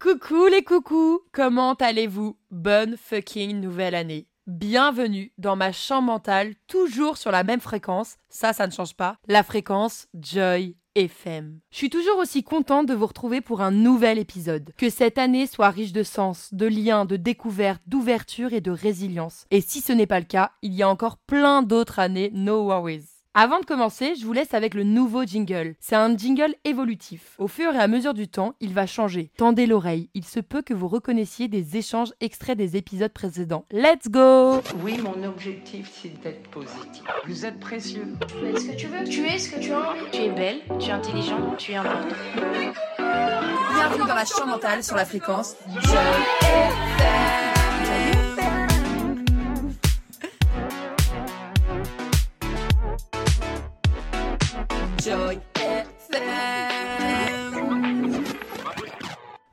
Coucou les coucous, comment allez-vous? Bonne fucking nouvelle année. Bienvenue dans ma chambre mentale, toujours sur la même fréquence, ça ça ne change pas, la fréquence Joy FM. Je suis toujours aussi contente de vous retrouver pour un nouvel épisode. Que cette année soit riche de sens, de liens, de découvertes, d'ouverture et de résilience. Et si ce n'est pas le cas, il y a encore plein d'autres années, no worries. Avant de commencer, je vous laisse avec le nouveau jingle. C'est un jingle évolutif. Au fur et à mesure du temps, il va changer. Tendez l'oreille, il se peut que vous reconnaissiez des échanges extraits des épisodes précédents. Let's go Oui, mon objectif, c'est d'être positif. Vous êtes précieux. Fais ce que tu veux, tu es ce que tu as envie. Tu es belle, tu es intelligente, tu es important. Bienvenue dans la chambre mentale sur la fréquence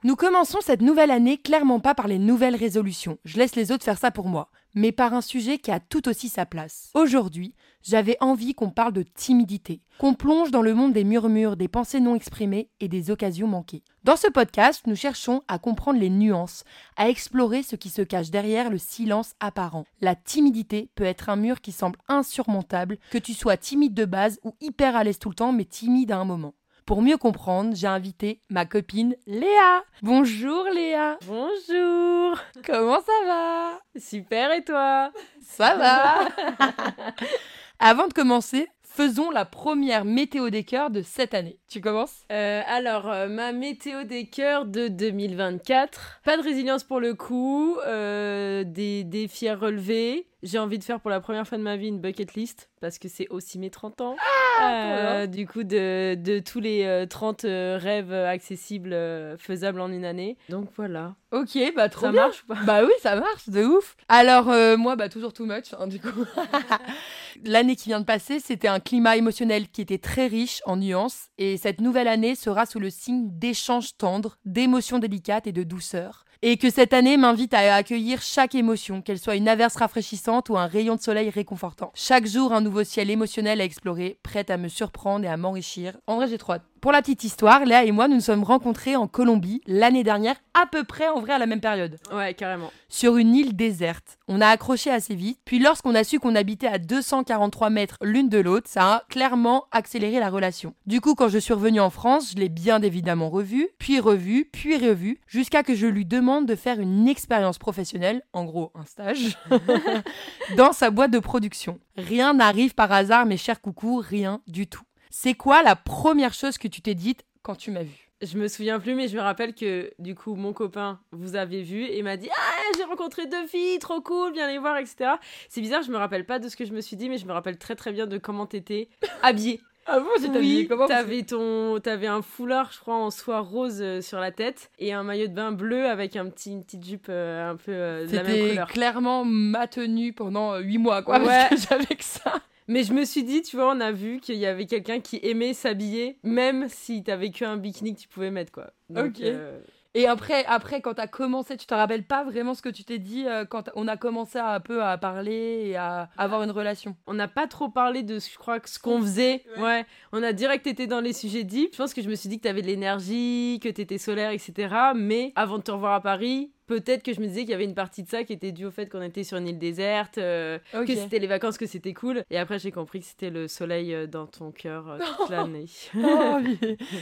Nous commençons cette nouvelle année clairement pas par les nouvelles résolutions, je laisse les autres faire ça pour moi, mais par un sujet qui a tout aussi sa place. Aujourd'hui, j'avais envie qu'on parle de timidité, qu'on plonge dans le monde des murmures, des pensées non exprimées et des occasions manquées. Dans ce podcast, nous cherchons à comprendre les nuances, à explorer ce qui se cache derrière le silence apparent. La timidité peut être un mur qui semble insurmontable, que tu sois timide de base ou hyper à l'aise tout le temps, mais timide à un moment. Pour mieux comprendre, j'ai invité ma copine Léa. Bonjour Léa. Bonjour Comment ça va? Super et toi? Ça va Avant de commencer, faisons la première météo des cœurs de cette année. Tu commences? Euh, Alors, euh, ma météo des cœurs de 2024. Pas de résilience pour le coup, euh, des défis à relever. J'ai envie de faire pour la première fois de ma vie une bucket list parce que c'est aussi mes 30 ans. Euh, du coup, de, de tous les euh, 30 euh, rêves accessibles euh, faisables en une année. Donc voilà. Ok, bah trop Ça bien. marche ou pas? Bah oui, ça marche, de ouf. Alors euh, moi, bah toujours too much, hein, du coup. L'année qui vient de passer, c'était un climat émotionnel qui était très riche en nuances, et cette nouvelle année sera sous le signe d'échanges tendres, d'émotions délicates et de douceur. Et que cette année m'invite à accueillir chaque émotion, qu'elle soit une averse rafraîchissante ou un rayon de soleil réconfortant. Chaque jour, un nouveau ciel émotionnel à explorer, prête à me surprendre et à m'enrichir. En vrai, j'ai trop. Pour la petite histoire, Léa et moi, nous nous sommes rencontrés en Colombie l'année dernière, à peu près en vrai à la même période Ouais, carrément. sur une île déserte. On a accroché assez vite, puis lorsqu'on a su qu'on habitait à 243 mètres l'une de l'autre, ça a clairement accéléré la relation. Du coup, quand je suis revenue en France, je l'ai bien évidemment revu, puis revu, puis revu, jusqu'à que je lui demande de faire une expérience professionnelle, en gros un stage, dans sa boîte de production. Rien n'arrive par hasard, mes chers coucous, rien du tout. C'est quoi la première chose que tu t'es dite quand tu m'as vue? Je me souviens plus, mais je me rappelle que du coup, mon copain vous avez vu et m'a dit Ah, j'ai rencontré deux filles, trop cool, viens les voir, etc. C'est bizarre, je me rappelle pas de ce que je me suis dit, mais je me rappelle très très bien de comment t'étais habillée. Ah bon, Oui, t'avais ton, t'avais un foulard, je crois, en soie rose euh, sur la tête et un maillot de bain bleu avec un petit, une petite jupe euh, un peu euh, de la même C'était couleur. clairement ma tenue pendant 8 mois, quoi. Ouais. Parce que j'avais que ça. Mais je me suis dit, tu vois, on a vu qu'il y avait quelqu'un qui aimait s'habiller, même si t'avais que un bikini que tu pouvais mettre, quoi. Donc, Ok. euh, Et après, après quand t'as commencé, tu te rappelles pas vraiment ce que tu t'es dit euh, quand on a commencé à, un peu à parler et à avoir une relation? On n'a pas trop parlé de, je crois, que ce qu'on faisait. Ouais. On a direct été dans les sujets deep. Je pense que je me suis dit que t'avais de l'énergie, que t'étais solaire, etc. Mais avant de te revoir à Paris, peut-être que je me disais qu'il y avait une partie de ça qui était due au fait qu'on était sur une île déserte, euh, que c'était les vacances, que c'était cool. Et après, j'ai compris que c'était le soleil euh, dans ton cœur euh, toute l'année. Oh,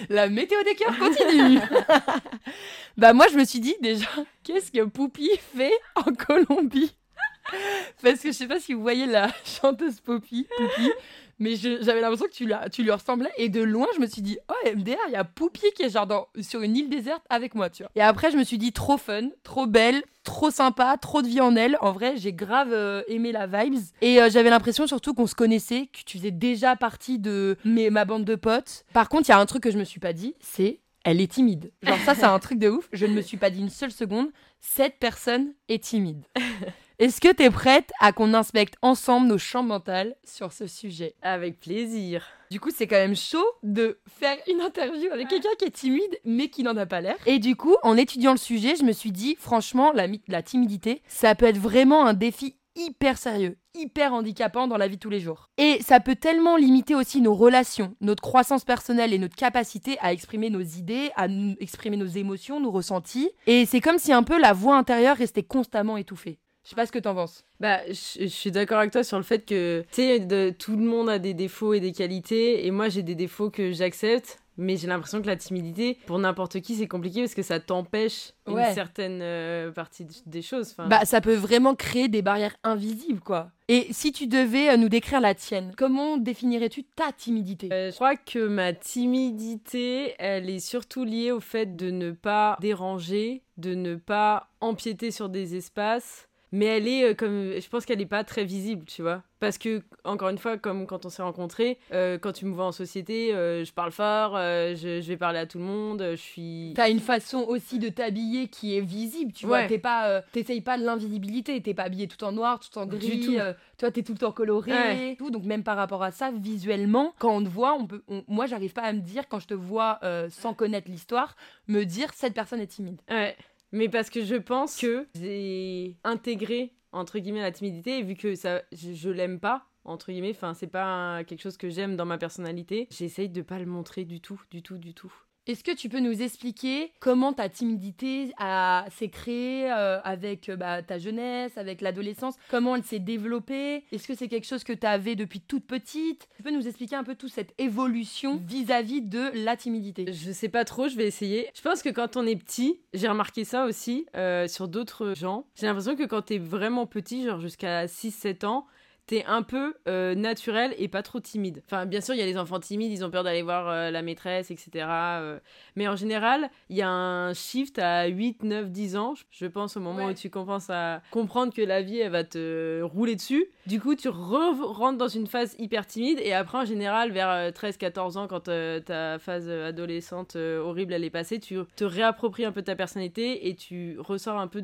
la météo des cœurs continue. Bah moi je me suis dit déjà, qu'est-ce que Poupie fait en Colombie? Parce que je sais pas si vous voyez la chanteuse Poupie, Poupie mais j'avais l'impression que tu, tu lui ressemblais et de loin je me suis dit oh MDR il y a Poupie qui est genre sur une île déserte avec moi tu vois. Et après je me suis dit trop fun trop belle trop sympa trop de vie en elle. En vrai j'ai grave euh, aimé la vibes. Et euh, j'avais l'impression surtout qu'on se connaissait que tu faisais déjà partie de mes, ma bande de potes. Par contre il y a un truc que je me suis pas dit c'est elle est timide. Genre ça c'est un truc de ouf. Je ne me suis pas dit une seule seconde cette personne est timide est-ce que t'es prête à qu'on inspecte ensemble nos champs mentales sur ce sujet? Avec plaisir. du coup, c'est quand même chaud de faire une interview avec quelqu'un qui est timide, mais qui n'en a pas l'air. Et du coup, en étudiant le sujet, je me suis dit, franchement, la, la timidité, ça peut être vraiment un défi hyper sérieux, hyper handicapant dans la vie de tous les jours. Et ça peut tellement limiter aussi nos relations, notre croissance personnelle et notre capacité à exprimer nos idées, à exprimer nos émotions, nos ressentis. Et c'est comme si un peu la voix intérieure restait constamment étouffée. Je sais pas ce que t'en penses. Bah, je, suis d'accord avec toi sur le fait que, tu sais, tout le monde a des défauts et des qualités, et moi j'ai des défauts que j'accepte, mais j'ai l'impression que la timidité, pour n'importe qui, c'est compliqué parce que ça t'empêche Ouais. une certaine euh, partie des choses. Bah, ça peut vraiment créer des barrières invisibles, quoi. Et si tu devais euh, nous décrire la tienne, comment définirais-tu ta timidité? Euh, je crois que ma timidité, elle est surtout liée au fait de ne pas déranger, de ne pas empiéter sur des espaces. Mais elle est euh, comme. Je pense qu'elle n'est pas très visible, tu vois. Parce que, encore une fois, comme quand on s'est rencontrés, euh, quand tu me vois en société, euh, je parle fort, je, je vais parler à tout le monde, je suis. T'as une façon aussi de t'habiller qui est visible, tu vois. Ouais. T'es pas, t'essayes pas de l'invisibilité. T'es pas habillé tout en noir, tout en Du gris. tout. tu vois, t'es tout le temps coloré. Ouais. Tout. Donc même par rapport à ça, visuellement, quand on te voit, on peut, on- moi, j'arrive pas à me dire quand je te vois sans connaître l'histoire, me dire cette personne est timide. Ouais. Mais parce que je pense que j'ai intégré, entre guillemets, la timidité, et vu que ça, je, je l'aime pas, entre guillemets, enfin, c'est pas quelque chose que j'aime dans ma personnalité, j'essaye de pas le montrer du tout, du tout, du tout. Est-ce que tu peux nous expliquer comment ta timidité a- s'est créée euh, avec euh, bah, ta jeunesse, avec l'adolescence? Comment elle s'est développée? Est-ce que c'est quelque chose que tu avais depuis toute petite? Tu peux nous expliquer un peu toute cette évolution vis-à-vis de la timidité? Je sais pas trop, je vais essayer. Je pense que quand on est petit, j'ai remarqué ça aussi euh, sur d'autres gens. J'ai l'impression que quand t'es vraiment petit, genre jusqu'à 6-7 ans, t'es un peu euh, naturel et pas trop timide. Enfin, bien sûr, il y a les enfants timides, ils ont peur d'aller voir euh, la maîtresse, etc. euh, mais en général, il y a un shift à 8, 9, 10 ans, je pense, au moment Ouais. où tu commences à comprendre que la vie, elle va te rouler dessus. Du coup, tu re- rentres dans une phase hyper timide et après, en général, vers euh, 13, 14 ans, quand ta phase adolescente horrible, elle est passée, tu te réappropries un peu ta personnalité et tu ressors un peu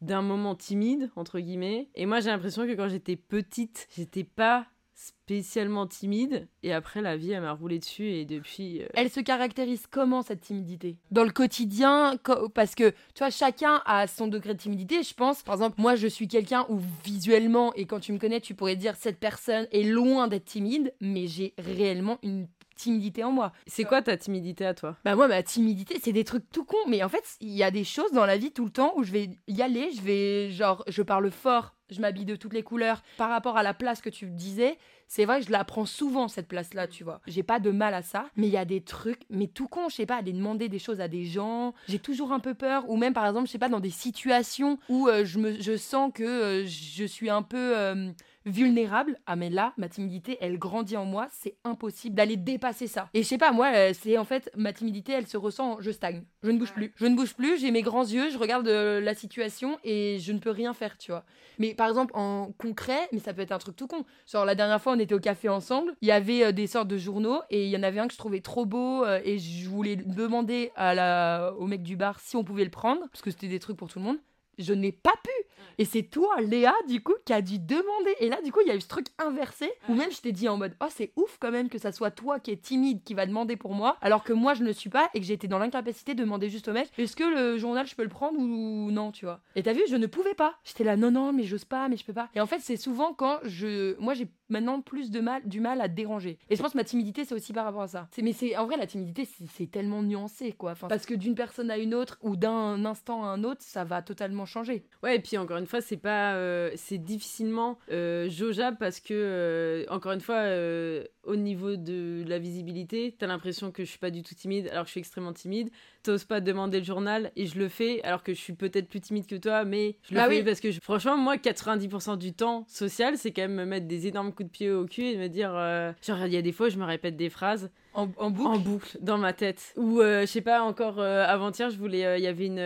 d'un moment timide, entre guillemets. Et moi, j'ai l'impression que quand j'étais petite, j'étais pas spécialement timide et après la vie elle m'a roulé dessus et depuis euh, Elle se caractérise comment cette timidité? Dans le quotidien, parce que tu vois, chacun a son degré de timidité, je pense. Par exemple, moi je suis quelqu'un où visuellement, et quand tu me connais, tu pourrais dire cette personne est loin d'être timide, mais j'ai réellement une timidité en moi. c'est quoi ta timidité à toi? Bah moi ma timidité c'est des trucs tout cons mais en fait il y a des choses dans la vie tout le temps où je vais y aller, je vais genre je parle fort, je m'habille de toutes les couleurs par rapport à la place que tu disais. C'est vrai que je la prends souvent cette place là, tu vois. J'ai pas de mal à ça, mais il y a des trucs mais tout con, je sais pas, aller demander des choses à des gens, j'ai toujours un peu peur ou même par exemple, je sais pas dans des situations où euh, je me je sens que euh, je suis un peu euh, vulnérable. Ah mais là, ma timidité, elle grandit en moi, c'est impossible d'aller dépasser ça. Et je sais pas, moi, euh, c'est en fait ma timidité, elle se ressent, en je stagne, je ne bouge plus, je ne bouge plus, j'ai mes grands yeux, je regarde euh, la situation et je ne peux rien faire, tu vois. Mais par exemple en concret, mais ça peut être un truc tout con. Genre la dernière fois, on était au café ensemble, il y avait euh, des sortes de journaux et il y en avait un que je trouvais trop beau et je voulais demander à la au mec du bar si on pouvait le prendre parce que c'était des trucs pour tout le monde. Je n'ai pas pu. Et c'est toi, Léa, du coup, qui a dû demander. Et là, du coup, il y a eu ce truc inversé où même je t'ai dit en mode Oh, c'est ouf quand même que ça soit toi qui est timide qui va demander pour moi, alors que moi, je ne le suis pas et que j'étais dans l'incapacité de demander juste au mec Est-ce que le journal, je peux le prendre ou non, tu vois Et t'as vu, je ne pouvais pas. J'étais là Non, non, mais j'ose pas, mais je peux pas. Et en fait, c'est souvent quand je. Moi, j'ai maintenant plus de mal, du mal à déranger. Et je pense que ma timidité, c'est aussi par rapport à ça. C'est- Mais c'est en vrai, la timidité, c'est- tellement nuancé, quoi. Enfin, parce que d'une personne à une autre ou d'un instant à un autre, ça va totalement changer. Ouais, et puis encore une fois, c'est pas, euh, c'est difficilement euh, jaugeable parce que euh, encore une fois, euh, au niveau de la visibilité, t'as l'impression que je suis pas du tout timide alors que je suis extrêmement timide. T'oses pas demander le journal et je le fais alors que je suis peut-être plus timide que toi, mais je le Bah fais oui. parce que je- franchement, moi, 90% du temps social, c'est quand même me mettre des énormes coups de pied au cul et me dire, euh, genre il y a des fois, je me répète des phrases En, en boucle. en boucle dans ma tête. Ou euh, je sais pas, encore euh, avant-hier, je voulais, euh, il y avait une,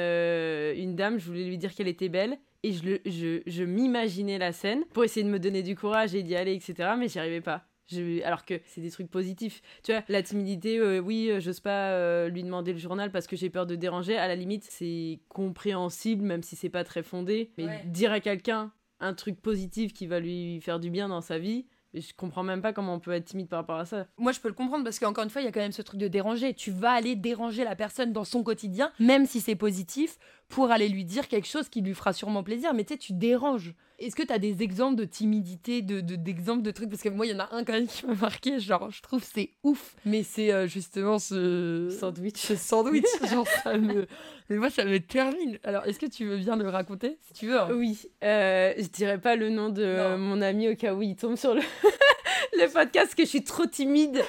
une dame, je voulais lui dire qu'elle était belle. Et je, le- je, je m'imaginais la scène pour essayer de me donner du courage et d'y aller, etc. Mais j'y arrivais pas. Je- alors que c'est des trucs positifs. Tu vois, la timidité, euh, oui, j'ose pas euh, lui demander le journal parce que j'ai peur de déranger. À la limite, c'est compréhensible, même si c'est pas très fondé. Mais Ouais. dire à quelqu'un un truc positif qui va lui faire du bien dans sa vie, je comprends même pas comment on peut être timide par rapport à ça. Moi, je peux le comprendre parce qu'encore une fois, il y a quand même ce truc de déranger. Tu vas aller déranger la personne dans son quotidien, même si c'est positif, pour aller lui dire quelque chose qui lui fera sûrement plaisir, mais tu sais, tu déranges. Est-ce que tu as des exemples de timidité, de, de- d'exemples de trucs? Parce que moi, il y en a un quand même qui m'a marqué, genre, je trouve c'est ouf. Mais c'est euh, justement ce Sandwich. ce sandwich, genre, ça me... Mais moi, ça me termine. Alors, est-ce que tu veux bien le raconter Si tu veux. hein? Oui, euh, je dirais pas le nom de Non. mon ami au cas où il tombe sur le, le podcast, que je suis trop timide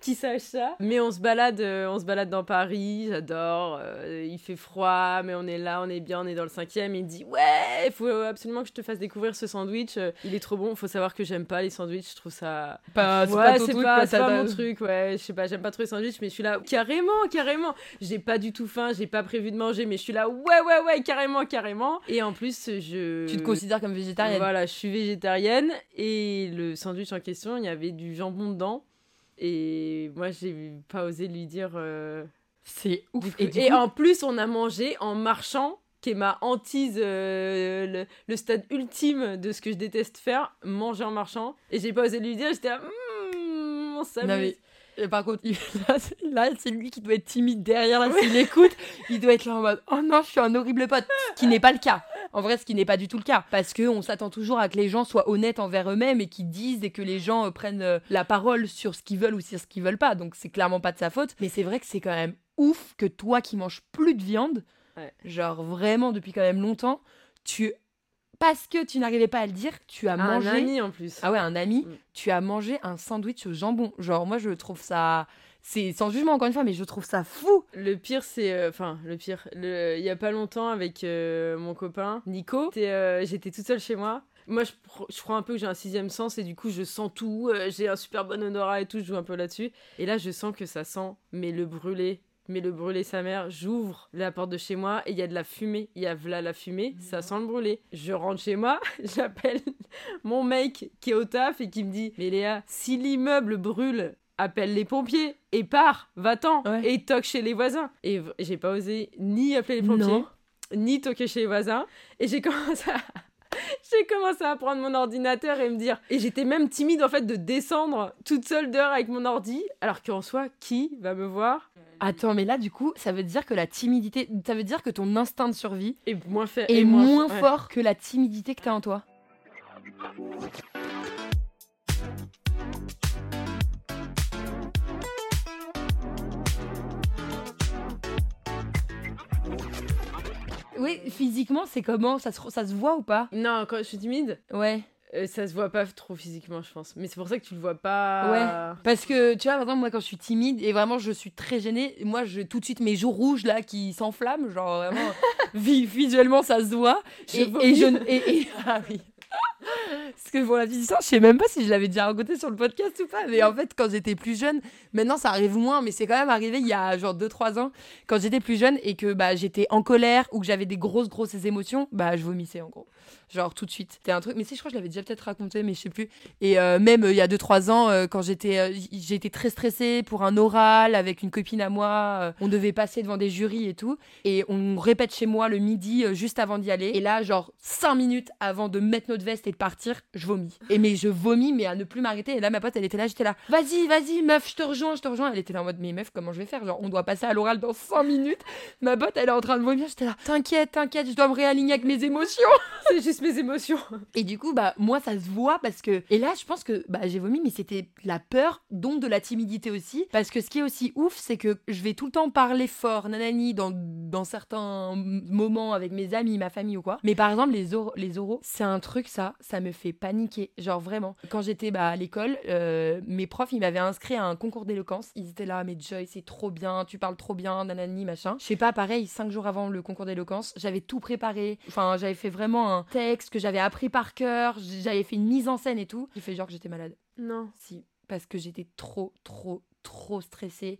qu'il sache ça. Mais on se balade, euh, on se balade dans Paris, j'adore. euh, il fait froid, mais on est là, on est bien, on est dans le cinquième. Il dit ouais, il faut absolument que je te fasse découvrir ce sandwich. euh, Il est trop bon. Faut savoir que j'aime pas les sandwichs. Je trouve ça Pas, c'est ouais, pas ton c'est truc, pas, pas t'a- mon truc, ouais. Je sais pas, j'aime pas trop les sandwichs, mais je suis là, carrément, carrément. J'ai pas du tout faim, j'ai pas prévu de manger, mais je suis là, ouais, ouais, ouais, carrément, carrément. Et en plus, je. Tu te considères comme végétarienne Voilà, je suis végétarienne. Et le sandwich en question, il y avait du jambon dedans. Et moi, j'ai pas osé lui dire. euh, C'est ouf. Et, Et, du coup- en plus, on a mangé en marchant, qui est ma hantise, euh, le, le stade ultime de ce que je déteste faire, manger en marchant. Et j'ai pas osé lui dire, j'étais là, Hum, on s'amuse. Et par contre, il- là, c'est- là, c'est lui qui doit être timide derrière, là, s'il écoute, il doit être là en mode Oh non, je suis un horrible pote. Ce qui n'est pas le cas. En vrai, ce qui n'est pas du tout le cas. Parce qu'on s'attend toujours à que les gens soient honnêtes envers eux-mêmes et qu'ils disent et que les gens euh, prennent euh, la parole sur ce qu'ils veulent ou sur ce qu'ils veulent pas. Donc, c'est clairement pas de sa faute. Mais c'est vrai que c'est quand même ouf que toi qui manges plus de viande, Ouais. genre vraiment depuis quand même longtemps, tu. Parce que tu n'arrivais pas à le dire, tu as Un mangé. ami en plus. Ah ouais, un ami, Mm. tu as mangé un sandwich au jambon. Genre, moi, je trouve ça. C'est sans jugement, encore une fois, mais je trouve ça fou. Le pire, c'est. euh, Enfin, le pire. le- Il y a pas longtemps, avec euh, mon copain Nico, euh, j'étais toute seule chez moi. Moi, je, crois un peu que j'ai un sixième sens et du coup, je sens tout. j'ai un super bon odorat et tout, je joue un peu là-dessus. Et là, je sens que ça sent, mais le brûlé. Mais le brûlé, sa mère, j'ouvre la porte de chez moi et il y a de la fumée. Il y a là la fumée, ça sent le brûlé. Je rentre chez moi, j'appelle mon mec qui est au taf et qui me dit Mais Léa, si l'immeuble brûle, appelle les pompiers et pars, va-t'en Ouais. et toque chez les voisins. Et j'ai pas osé ni appeler les pompiers, Non. ni toquer chez les voisins. Et j'ai commencé à. J'ai commencé à prendre mon ordinateur et me dire. Et j'étais même timide en fait de descendre toute seule dehors avec mon ordi. Alors qu'en soi, qui va me voir? Attends, mais là, du coup, ça veut dire que la timidité. Ça veut dire que ton instinct de survie moins fait. est moins ouais. fort que la timidité que t'as en toi. Oui, physiquement, c'est comment ça se, ça se voit ou pas? Non, quand je suis timide, Ouais. euh, ça se voit pas trop physiquement, je pense. Mais c'est pour ça que tu le vois pas. Parce que, tu vois, par exemple, moi, quand je suis timide et vraiment je suis très gênée, moi, je tout de suite mes joues rouges là qui s'enflamment, genre vraiment, vi- visuellement, ça se voit. Je et, je. et- ah oui. Parce que pour la petite histoire, je sais même pas si je l'avais déjà raconté sur le podcast ou pas, mais en fait, quand j'étais plus jeune, maintenant ça arrive moins, mais c'est quand même arrivé il y a genre 2-3 ans, quand j'étais plus jeune et que bah, j'étais en colère ou que j'avais des grosses, grosses émotions, bah je vomissais en gros. Genre tout de suite. C'était un truc, mais si, je crois que je l'avais déjà peut-être raconté, mais je sais plus. Et euh, même euh, il y a 2-3 ans, euh, quand j'étais j- j'étais très stressée pour un oral avec une copine à moi, on devait passer devant des jurys et tout. Et on répète chez moi le midi, juste avant d'y aller. Et là, genre 5 minutes avant de mettre notre veste et de partir, je vomis. Et mais je vomis, mais à ne plus m'arrêter. Et là, ma pote, elle était là, j'étais là, vas-y, vas-y, meuf, je te rejoins, je te rejoins. Elle était là en mode, mais meuf, comment je vais faire? Genre, on doit passer à l'oral dans 5 minutes. Ma pote, elle est en train de vomir, j'étais là, t'inquiète, t'inquiète, je dois me réaligner avec mes émotions. juste mes émotions. Et du coup, bah, moi, ça se voit parce que. Et là, je pense que bah, j'ai vomi, mais c'était la peur, donc de la timidité aussi. Parce que ce qui est aussi ouf, c'est que je vais tout le temps parler fort, nanani, dans, dans certains moments avec mes amis, ma famille ou quoi. Mais par exemple, les, or- les oraux, c'est un truc, ça, ça me fait paniquer. Genre vraiment. Quand j'étais bah, à l'école, euh, mes profs, ils m'avaient inscrit à un concours d'éloquence. Ils étaient là, mais Joy, c'est trop bien, tu parles trop bien, nanani, machin. Je sais pas, pareil, cinq jours avant le concours d'éloquence, j'avais tout préparé. Enfin, j'avais fait vraiment un texte que j'avais appris par cœur, j'avais fait une mise en scène et tout. J'ai fait genre que j'étais malade. Non. Si, parce que j'étais trop, trop, trop stressée,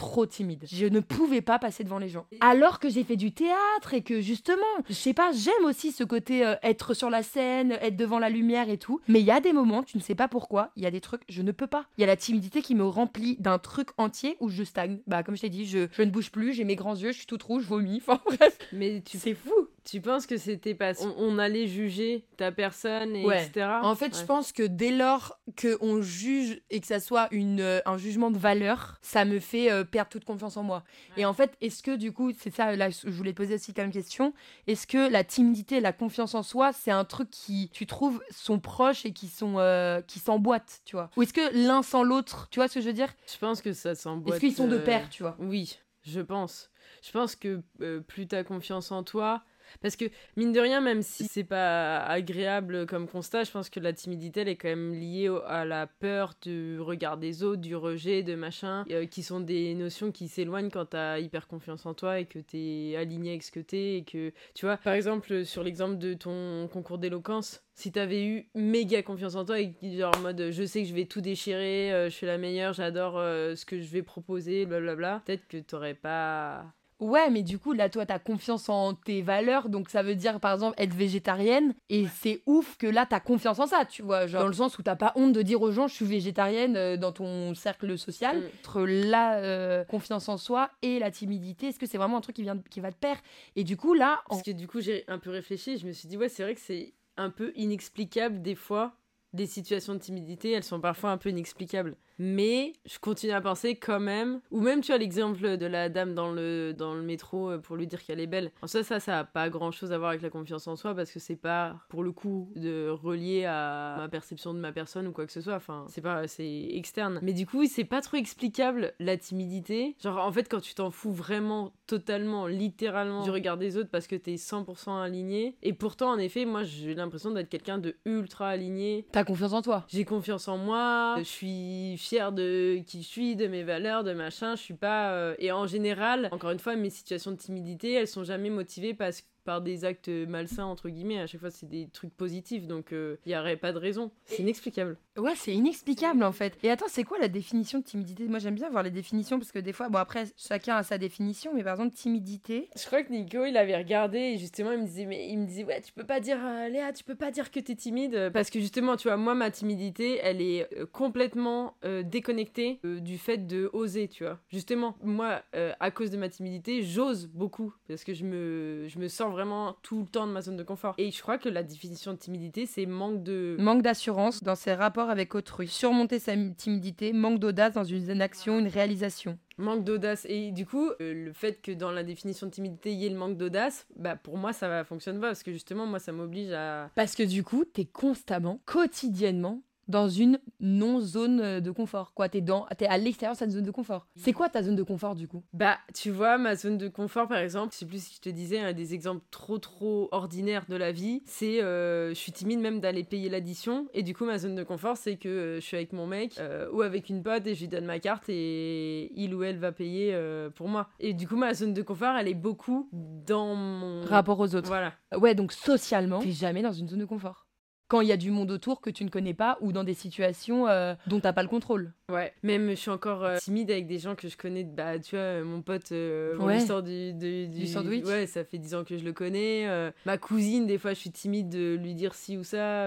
trop timide. Je ne pouvais pas passer devant les gens. Alors que j'ai fait du théâtre et que justement, je sais pas, j'aime aussi ce côté euh, être sur la scène, être devant la lumière et tout. Mais il y a des moments, tu ne sais pas pourquoi, il y a des trucs, je ne peux pas. Il y a la timidité qui me remplit d'un truc entier où je stagne. Bah, comme je t'ai dit, je, je ne bouge plus, j'ai mes grands yeux, je suis toute rouge, je vomis. Enfin bref, Mais tu c'est fou. Tu penses que c'était parce qu'on on allait juger ta personne, et Ouais. etc. En fait, je pense que dès lors qu'on juge et que ça soit une, euh, un jugement de valeur, ça me fait euh, perdre toute confiance en moi. Et en fait, est-ce que du coup, c'est ça, là, je voulais te poser aussi comme question, est-ce que la timidité la confiance en soi, c'est un truc qui, tu trouves, sont proches et qui sont euh, qui s'emboîtent, tu vois? Ou est-ce que l'un sans l'autre, tu vois ce que je veux dire? Je pense que ça s'emboîte. Est-ce qu'ils sont de euh, pair, tu vois? Oui, je pense. Je pense que euh, plus t'as confiance en toi. Parce que, mine de rien, même si c'est pas agréable comme constat, je pense que la timidité, elle est quand même liée à la peur du regard des autres, du rejet, de machin, euh, qui sont des notions qui s'éloignent quand t'as hyper confiance en toi et que t'es aligné avec ce que t'es. Et que, tu vois, par exemple, sur l'exemple de ton concours d'éloquence, si t'avais eu méga confiance en toi et genre en mode je sais que je vais tout déchirer, euh, je suis la meilleure, j'adore euh, ce que je vais proposer, blablabla, peut-être que t'aurais pas. Ouais, mais du coup, là, toi, t'as confiance en tes valeurs, donc ça veut dire, par exemple, être végétarienne, et c'est ouf que là, t'as confiance en ça, tu vois, genre, dans le sens où t'as pas honte de dire aux gens, je suis végétarienne euh, dans ton cercle social. Mm. Entre la euh, confiance en soi et la timidité, est-ce que c'est vraiment un truc qui, vient de- qui va de pair? Et du coup, là, en- Parce que du coup, j'ai un peu réfléchi, je me suis dit, ouais, c'est vrai que c'est un peu inexplicable des fois. Des situations de timidité, elles sont parfois un peu inexplicables. Mais je continue à penser quand même. Ou même, tu vois, l'exemple de la dame dans le, dans le métro euh, pour lui dire qu'elle est belle. En ça, ça, ça a pas grand chose à voir avec la confiance en soi parce que c'est pas, pour le coup, de relier à ma perception de ma personne ou quoi que ce soit. Enfin, c'est pas, c'est externe. Mais du coup, c'est pas trop explicable la timidité. Genre, en fait, quand tu t'en fous vraiment, totalement, littéralement du regard des autres parce que t'es 100% aligné. Et pourtant, en effet, moi, j'ai l'impression d'être quelqu'un de ultra aligné. t'as confiance en toi. J'ai confiance en moi, je suis de qui je suis, de mes valeurs, de machin, je suis pas... euh, Et en général, encore une fois, mes situations de timidité, elles sont jamais motivées parce par des actes malsains, entre guillemets, à chaque fois c'est des trucs positifs, donc il n'y aurait pas de raison. C'est inexplicable. Ouais, c'est inexplicable en fait. Et attends, c'est quoi la définition de timidité? Moi j'aime bien voir les définitions parce que des fois, bon après, chacun a sa définition, mais par exemple, timidité. Je crois que Nico, il avait regardé et justement, il me disait, mais il me disait, ouais, tu peux pas dire, euh, Léa, tu peux pas dire que t'es timide. euh, Parce que justement, tu vois, moi, ma timidité, elle est euh, complètement euh, déconnectée euh, du fait de oser, tu vois. Justement, moi, euh, à cause de ma timidité, j'ose beaucoup parce que je me, je me sors vraiment tout le temps de ma zone de confort. Et je crois que la définition de timidité, c'est manque de. Manque d'assurance dans ses rapports avec autrui. Surmonter sa timidité, manque d'audace dans une action, une réalisation. Manque d'audace. Et du coup, euh, le fait que dans la définition de timidité, il y ait le manque d'audace, bah pour moi, ça va fonctionne pas parce que justement, moi, ça m'oblige à. Parce que du coup, t'es constamment, quotidiennement, dans une non-zone euh, de confort. Quoi, t'es dans, t'es à l'extérieur de ta zone de confort. C'est quoi ta zone de confort du coup? Bah, tu vois, ma zone de confort, par exemple, je sais plus si je te disais, un des exemples trop trop ordinaires de la vie, c'est euh, je suis timide même d'aller payer l'addition. Et du coup, ma zone de confort, c'est que euh, je suis avec mon mec euh, ou avec une pote et je lui donne ma carte et il ou elle va payer pour moi. Et du coup, ma zone de confort, elle est beaucoup dans mon. Rapport aux autres. Voilà. Ouais, donc socialement, t'es jamais dans une zone de confort. Quand il y a du monde autour que tu ne connais pas ou dans des situations euh, dont t'as pas le contrôle. Ouais, même je suis encore euh, timide avec des gens que je connais. Bah, tu vois, euh, mon pote, euh, Ouais. histoire du, du, Du sandwich. Ouais, ça fait 10 ans que je le connais. ma cousine, des fois, je suis timide de lui dire ci ou ça,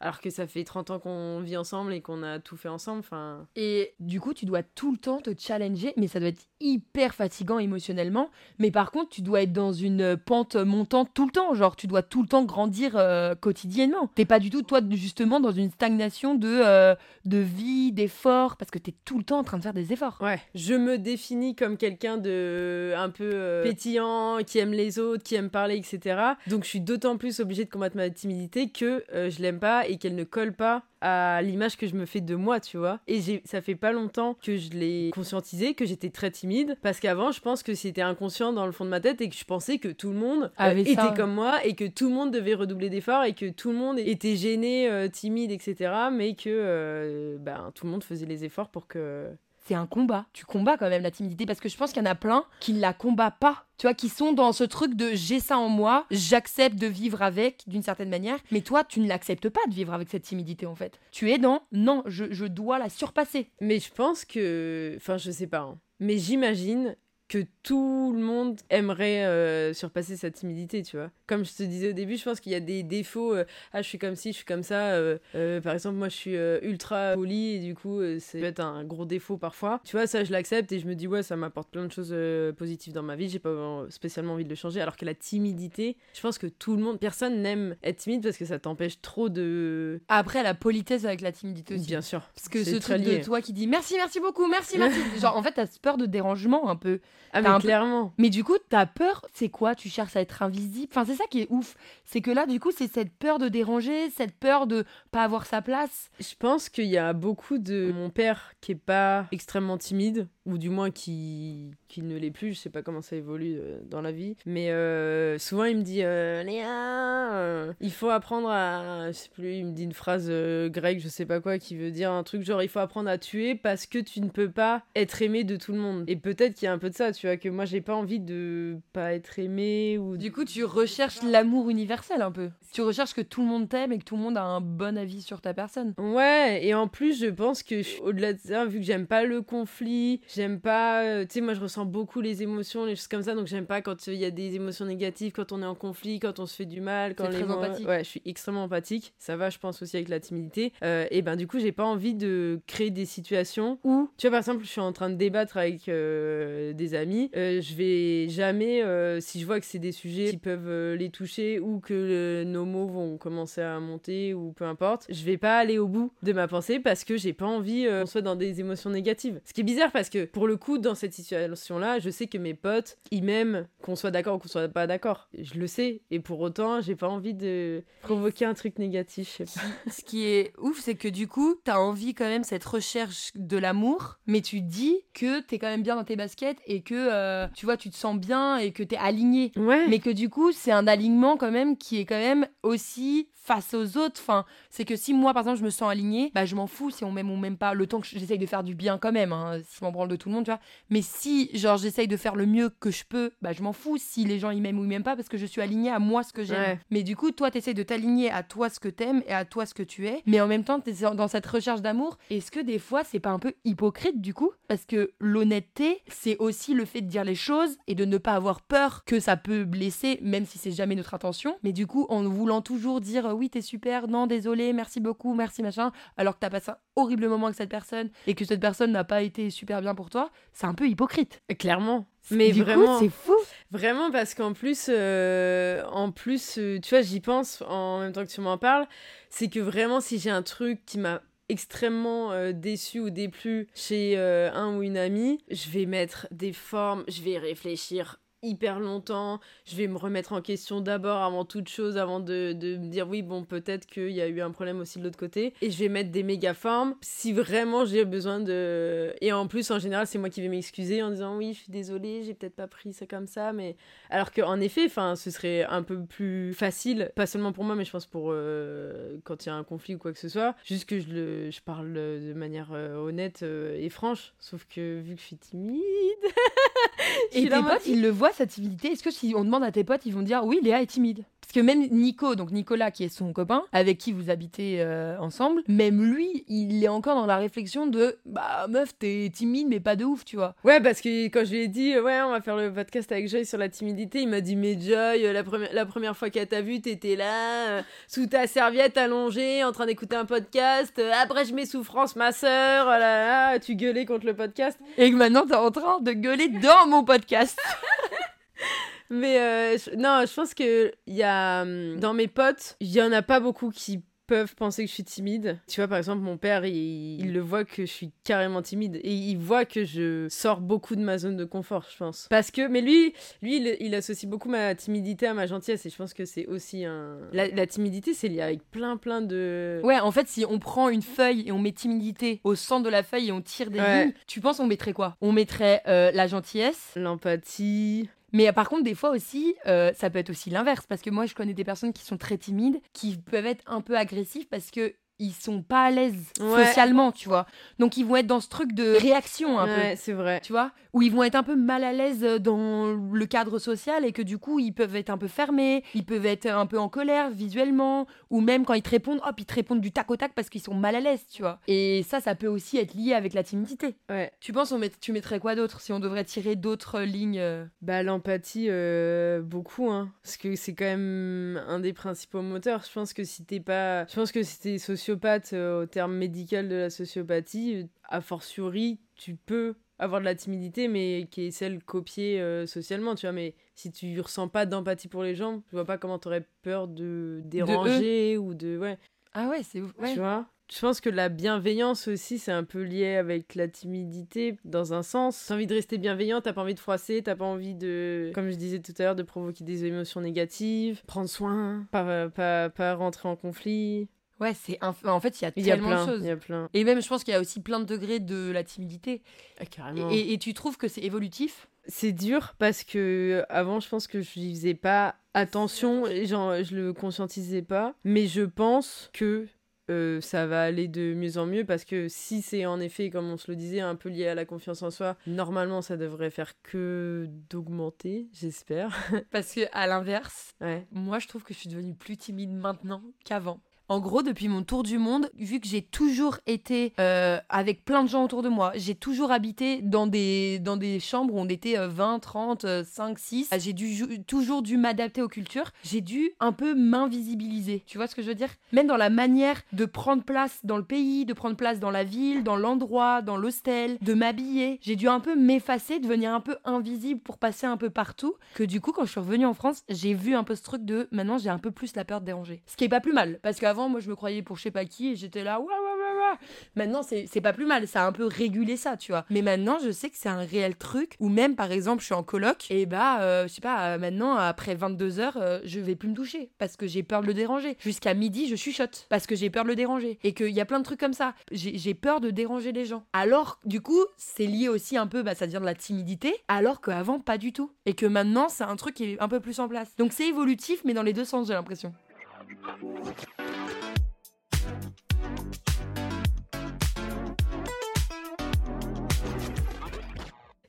alors que ça fait 30 ans qu'on vit ensemble et qu'on a tout fait ensemble. Enfin, Et du coup, tu dois tout le temps te challenger, mais ça doit être hyper fatigant émotionnellement. Mais par contre, tu dois être dans une pente montante tout le temps. Genre, tu dois tout le temps grandir quotidiennement. T'es pas du tout, toi, justement, dans une stagnation de, euh, de vie, d'efforts, parce que t'es tout le temps en train de faire des efforts. ouais. Je me définis comme quelqu'un de un peu euh, pétillant, qui aime les autres, qui aime parler, etc. Donc, je suis d'autant plus obligée de combattre ma timidité que euh, je l'aime pas et qu'elle ne colle pas à l'image que je me fais de moi, tu vois. Et ça fait pas longtemps que je l'ai conscientisé, que j'étais très timide, parce qu'avant, je pense que c'était inconscient dans le fond de ma tête et que je pensais que tout le monde euh, était comme moi et que tout le monde devait redoubler d'efforts et que tout le monde était gêné, euh, timide, etc. Mais que euh, ben, tout le monde faisait les efforts pour que C'est un combat. Tu combats quand même la timidité, parce que je pense qu'il y en a plein qui la combattent pas. Tu vois, qui sont dans ce truc de j'ai ça en moi, j'accepte de vivre avec d'une certaine manière. Mais toi, tu ne l'acceptes pas de vivre avec cette timidité en fait. Tu es dans non, je, je dois la surpasser. Mais je pense que. Enfin, je sais pas. hein. Mais j'imagine que tout le monde aimerait euh, surpasser sa timidité, tu vois. Comme je te disais au début, je pense qu'il y a des défauts. euh, ah, je suis comme ci, je suis comme ça. euh, par exemple, moi, je suis ultra poli et du coup, c'est peut-être un gros défaut parfois. Tu vois, ça, je l'accepte et je me dis, ouais, ça m'apporte plein de choses positives dans ma vie. J'ai pas spécialement envie de le changer. Alors que la timidité, je pense que tout le monde, personne n'aime être timide parce que ça t'empêche trop de. Après, la politesse avec la timidité aussi. Bien sûr. Parce que ce truc lié. de toi qui dit merci, merci beaucoup, merci, merci. Genre, en fait, t'as peur de dérangement un peu. Ah, mais peu- clairement. Mais du coup, t'as peur, c'est quoi? Tu cherches à être invisible? Enfin, c'est ça qui est ouf. C'est que là, du coup, c'est cette peur de déranger, cette peur de pas avoir sa place. Je pense qu'il y a beaucoup de mon père qui est pas extrêmement timide, ou du moins qui, qui ne l'est plus. Je sais pas comment ça évolue euh, dans la vie. Mais euh, souvent, il me dit euh, Léa, euh, il faut apprendre à. Je sais plus, il me dit une phrase grecque, je sais pas quoi, qui veut dire un truc genre il faut apprendre à tuer parce que tu ne peux pas être aimé de tout le monde. Et peut-être qu'il y a un peu de ça, tu vois, que moi j'ai pas envie de pas être aimé ou. Du coup, tu recherches l'amour universel un peu. Tu recherches que tout le monde t'aime et que tout le monde a un bon avis sur ta personne. Ouais, et en plus, je pense que au-delà de ça, vu que j'aime pas le conflit, j'aime pas. euh, Tu sais, moi je ressens beaucoup les émotions, les choses comme ça, donc j'aime pas quand il y a des émotions négatives, quand on est en conflit, quand on se fait du mal, quand les très empathique. Ouais, je suis extrêmement empathique. Ça va, je pense aussi avec la timidité. Euh, et ben, du coup, j'ai pas envie de créer des situations où, tu vois, par exemple, je suis en train de débattre avec euh, des amis, euh, je vais jamais, euh, si je vois que c'est des sujets qui peuvent euh, les toucher ou que euh, nos mots vont commencer à monter ou peu importe, je vais pas aller au bout de ma pensée parce que j'ai pas envie euh, qu'on soit dans des émotions négatives. Ce qui est bizarre parce que pour le coup, dans cette situation-là, je sais que mes potes, ils m'aiment qu'on soit d'accord ou qu'on soit pas d'accord. Je le sais et pour autant, j'ai pas envie de provoquer un truc négatif. Je sais pas. Ce qui est ouf, c'est que du coup, t'as envie quand même cette recherche de l'amour, mais tu dis que t'es quand même bien dans tes baskets et que euh, tu vois, tu te sens bien et que t'es aligné. Ouais. Mais que du coup, c'est un alignement quand même qui est quand même aussi face aux autres. Enfin, c'est que si moi, par exemple, je me sens alignée, bah je m'en fous si on m'aime ou m'aime pas. Le temps que j'essaye de faire du bien quand même, hein, si je m'en branle de tout le monde, tu vois. Mais si, genre, j'essaye de faire le mieux que je peux, bah je m'en fous si les gens ils m'aiment ou ils m'aiment pas parce que je suis alignée à moi ce que j'aime. Ouais. Mais du coup, toi, t'essayes de t'aligner à toi ce que t'aimes et à toi ce que tu es. Mais en même temps, t'es dans cette recherche d'amour. Est-ce que des fois, c'est pas un peu hypocrite du coup? Parce que l'honnêteté, c'est aussi le fait de dire les choses et de ne pas avoir peur que ça peut blesser, même si c'est jamais notre intention. Mais du coup, en voulant toujours dire euh, oui, t'es super, non, désolé, merci beaucoup, merci machin, alors que t'as passé un horrible moment avec cette personne et que cette personne n'a pas été super bien pour toi, c'est un peu hypocrite. Clairement. Mais du vraiment, c'est fou. Vraiment parce qu'en plus, euh, en plus, euh, tu vois, j'y pense en même temps que tu m'en parles, c'est que vraiment si j'ai un truc qui m'a extrêmement euh, déçu ou déplu chez euh, un ou une amie, je vais mettre des formes, je vais réfléchir hyper longtemps, je vais me remettre en question d'abord avant toute chose, avant de, de me dire oui bon peut-être qu'il y a eu un problème aussi de l'autre côté, et je vais mettre des méga formes si vraiment j'ai besoin de... Et en plus en général c'est moi qui vais m'excuser en disant oui je suis désolée, j'ai peut-être pas pris ça comme ça, mais alors qu'en effet, enfin, ce serait un peu plus facile, pas seulement pour moi, mais je pense pour euh, quand il y a un conflit ou quoi que ce soit, juste que je, le, je parle de manière euh, honnête euh, et franche. Sauf que vu que je suis timide, je Et suis tes potes, ils le voient cette timidité. Est-ce que si on demande à tes potes, ils vont dire oui, Léa est timide? Parce que même Nico, donc Nicolas qui est son copain, avec qui vous habitez euh, ensemble, même lui, il est encore dans la réflexion de bah meuf, t'es timide mais pas de ouf, tu vois. Ouais, parce que quand je lui ai dit, euh, ouais, on va faire le podcast avec Joy sur la timidité, il m'a dit, mais Joy, euh, la, première la première fois qu'elle t'a vu, t'étais là, euh, sous ta serviette allongée, en train d'écouter un podcast. euh, Après, mes souffrances, ma sœur, oh là là, tu gueulais contre le podcast. Et que maintenant t'es en train de gueuler dans mon podcast. Mais euh, je- non, je pense que y a hum, dans mes potes, il y en a pas beaucoup qui peuvent penser que je suis timide. Tu vois, par exemple, mon père, il, il le voit que je suis carrément timide et il voit que je sors beaucoup de ma zone de confort, je pense. Parce que, mais lui, lui, il, il associe beaucoup ma timidité à ma gentillesse et je pense que c'est aussi un. La, la timidité, c'est lié avec plein, plein de. Ouais, en fait, si on prend une feuille et on met timidité au centre de la feuille et on tire des Ouais. lignes, tu penses on mettrait quoi? On mettrait euh, la gentillesse? L'empathie. Mais par contre, des fois aussi, euh, ça peut être aussi l'inverse. Parce que moi, je connais des personnes qui sont très timides, qui peuvent être un peu agressives parce que ils sont pas à l'aise Ouais. socialement, tu vois. Donc ils vont être dans ce truc de réaction un peu Ouais, c'est vrai. tu vois, où ils vont être un peu mal à l'aise dans le cadre social et que du coup ils peuvent être un peu fermés, ils peuvent être un peu en colère visuellement, ou même quand ils te répondent, hop, ils te répondent du tac au tac parce qu'ils sont mal à l'aise, tu vois. Et ça, ça peut aussi être lié avec la timidité. Ouais. Tu penses, on met- tu mettrais quoi d'autre si on devrait tirer d'autres lignes euh, Bah l'empathie, euh, beaucoup, hein. Parce que c'est quand même un des principaux moteurs. Je pense que si t'es pas... Je pense que si t'es sociopathe euh, au terme médical de la sociopathie, euh, a fortiori, tu peux avoir de la timidité, mais qui est celle copiée euh, socialement, tu vois. Mais si tu ressens pas d'empathie pour les gens, je vois pas comment t'aurais peur de déranger ou de... Ouais, Ah ouais, c'est ouf. Ouais. tu vois? Je pense que la bienveillance aussi, c'est un peu lié avec la timidité dans un sens. T'as envie de rester bienveillant, t'as pas envie de froisser, t'as pas envie de, comme je disais tout à l'heure, de provoquer des émotions négatives, prendre soin, pas, pas, pas rentrer en conflit. Ouais, c'est inf- en fait, il y a Il y a tellement plein, de choses. il y a plein. Et même, je pense qu'il y a aussi plein de degrés de la timidité. Ah, carrément. Et, et tu trouves que c'est évolutif? C'est dur parce que avant, je pense que je n'y faisais pas attention, genre, je le conscientisais pas. Mais je pense que euh, ça va aller de mieux en mieux parce que si c'est en effet, comme on se le disait, un peu lié à la confiance en soi, normalement, ça devrait faire que d'augmenter, j'espère. Parce que à l'inverse, Ouais. Moi, je trouve que je suis devenue plus timide maintenant qu'avant. En gros, depuis mon tour du monde, vu que j'ai toujours été euh, avec plein de gens autour de moi, j'ai toujours habité dans des, dans des chambres où on était euh, 20, 30, euh, 5, 6. J'ai dû, jou- toujours dû m'adapter aux cultures. J'ai dû un peu m'invisibiliser. Tu vois ce que je veux dire? Même dans la manière de prendre place dans le pays, de prendre place dans la ville, dans l'endroit, dans l'hostel, de m'habiller. J'ai dû un peu m'effacer, devenir un peu invisible pour passer un peu partout. Que du coup, quand je suis revenue en France, j'ai vu un peu ce truc de maintenant j'ai un peu plus la peur de déranger. Ce qui est pas plus mal, parce qu'avant, moi, je me croyais pour je sais pas qui et j'étais là, ouais, ouais, ouais, ouais. Maintenant, c'est pas plus mal, ça a un peu régulé ça, tu vois. Mais maintenant, je sais que c'est un réel truc où même, par exemple, je suis en coloc et bah, euh, je sais pas, euh, maintenant, après 22 heures, euh, je vais plus me toucher parce que j'ai peur de le déranger. Jusqu'à midi, je chuchote parce que j'ai peur de le déranger. Et qu'il y a plein de trucs comme ça. J'ai j'ai peur de déranger les gens. Alors, du coup, c'est lié aussi un peu, bah, ça devient de la timidité, alors qu'avant, pas du tout. Et que maintenant, c'est un truc qui est un peu plus en place. Donc, c'est évolutif, mais dans les deux sens, j'ai l'impression.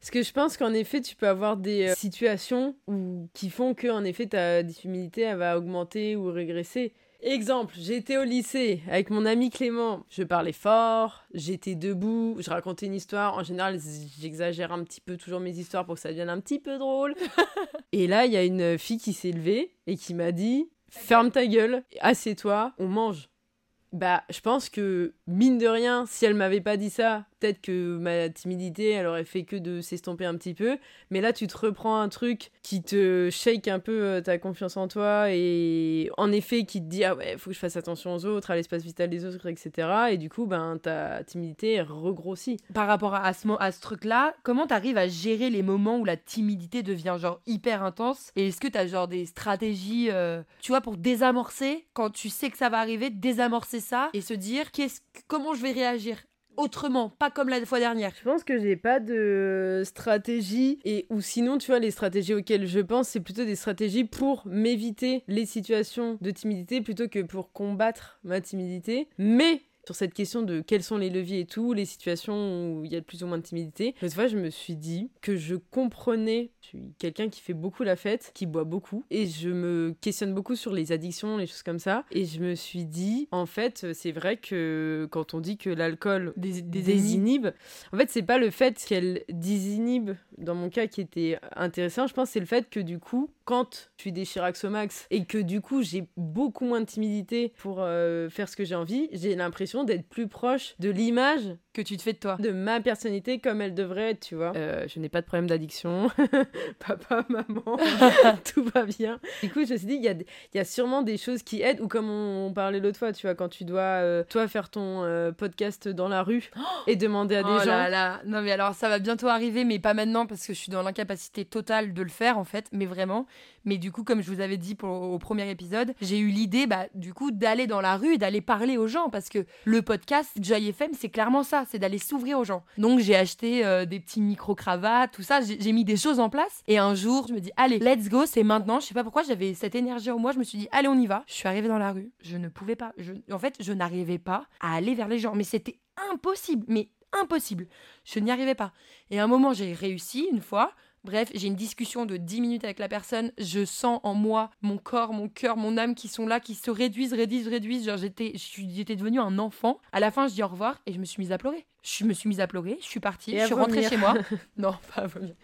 Parce que je pense qu'en effet, tu peux avoir des euh, situations où, qui font que, en effet, ta elle va augmenter ou régresser. Exemple, j'étais au lycée avec mon ami Clément. Je parlais fort, j'étais debout, je racontais une histoire. En général, j'exagère un petit peu toujours mes histoires pour que ça devienne un petit peu drôle. et là, il y a une fille qui s'est levée et qui m'a dit Ferme ta gueule, assieds-toi, on mange. Bah, je pense que, mine de rien, si elle m'avait pas dit ça, peut-être que ma timidité, elle aurait fait que de s'estomper un petit peu. Mais là, tu te reprends un truc qui te shake un peu euh, ta confiance en toi et, en effet, qui te dit, ah ouais, faut que je fasse attention aux autres, à l'espace vital des autres, etc. Et du coup, ben, ta timidité regrossit. Par rapport à ce truc-là, comment t'arrives à gérer les moments où la timidité devient genre hyper intense? Et est-ce que t'as genre des stratégies, euh, tu vois, pour désamorcer, quand tu sais que ça va arriver, désamorcer ça et se dire, qu'est-ce, comment je vais réagir autrement, pas comme la fois dernière. Je pense que j'ai pas de stratégie et ou sinon tu vois les stratégies auxquelles je pense c'est plutôt des stratégies pour m'éviter les situations de timidité plutôt que pour combattre ma timidité. Mais sur cette question de quels sont les leviers et tout, les situations où il y a plus ou moins de timidité. L'autre fois, je me suis dit que je comprenais, je suis quelqu'un qui fait beaucoup la fête, qui boit beaucoup, et je me questionne beaucoup sur les addictions, les choses comme ça. Et je me suis dit, en fait, c'est vrai que quand on dit que l'alcool désinhibe. En fait, c'est pas le fait qu'elle désinhibe, dans mon cas, qui était intéressant. Je pense que c'est le fait que du coup, quand je suis des Chirax au max et que du coup, j'ai beaucoup moins de timidité pour euh, faire ce que j'ai envie, j'ai l'impression d'être plus proche de l'image que tu te fais de toi. de ma personnalité comme elle devrait être, tu vois. Euh, je n'ai pas de problème d'addiction. Papa, maman, tout va bien. Du coup, je me suis dit, il y, a y sûrement des choses qui aident, ou comme on, on parlait l'autre fois, tu vois, quand tu dois, euh, toi, faire ton podcast dans la rue et demander à des oh gens. là là, non mais alors ça va bientôt arriver, mais pas maintenant parce que je suis dans l'incapacité totale de le faire en fait, mais vraiment. Mais du coup, comme je vous avais dit au premier épisode, j'ai eu l'idée, bah, du coup, d'aller dans la rue d'aller parler aux gens parce que le podcast Joy FM, c'est clairement ça, c'est d'aller s'ouvrir aux gens. Donc, j'ai acheté euh, des petits micro-cravates, tout ça, j'ai mis des choses en place. Et un jour, je me dis, allez, let's go, c'est maintenant. Je sais pas pourquoi, j'avais cette énergie en moi. Je me suis dit, allez, on y va. Je suis arrivée dans la rue. Je ne pouvais pas. En fait, je n'arrivais pas à aller vers les gens. Mais c'était impossible. Mais impossible. Je n'y arrivais pas. Et à un moment, j'ai réussi une fois. Bref, j'ai une discussion de 10 minutes avec la personne. Je sens en moi mon corps, mon cœur, mon âme qui sont là, qui se réduisent, réduisent, réduisent. Genre, j'étais, j'étais devenue un enfant. À la fin, je dis au revoir et je me suis mise à pleurer. Je me suis mise à pleurer, je suis partie, je suis rentrée chez moi. non, pas à vomir.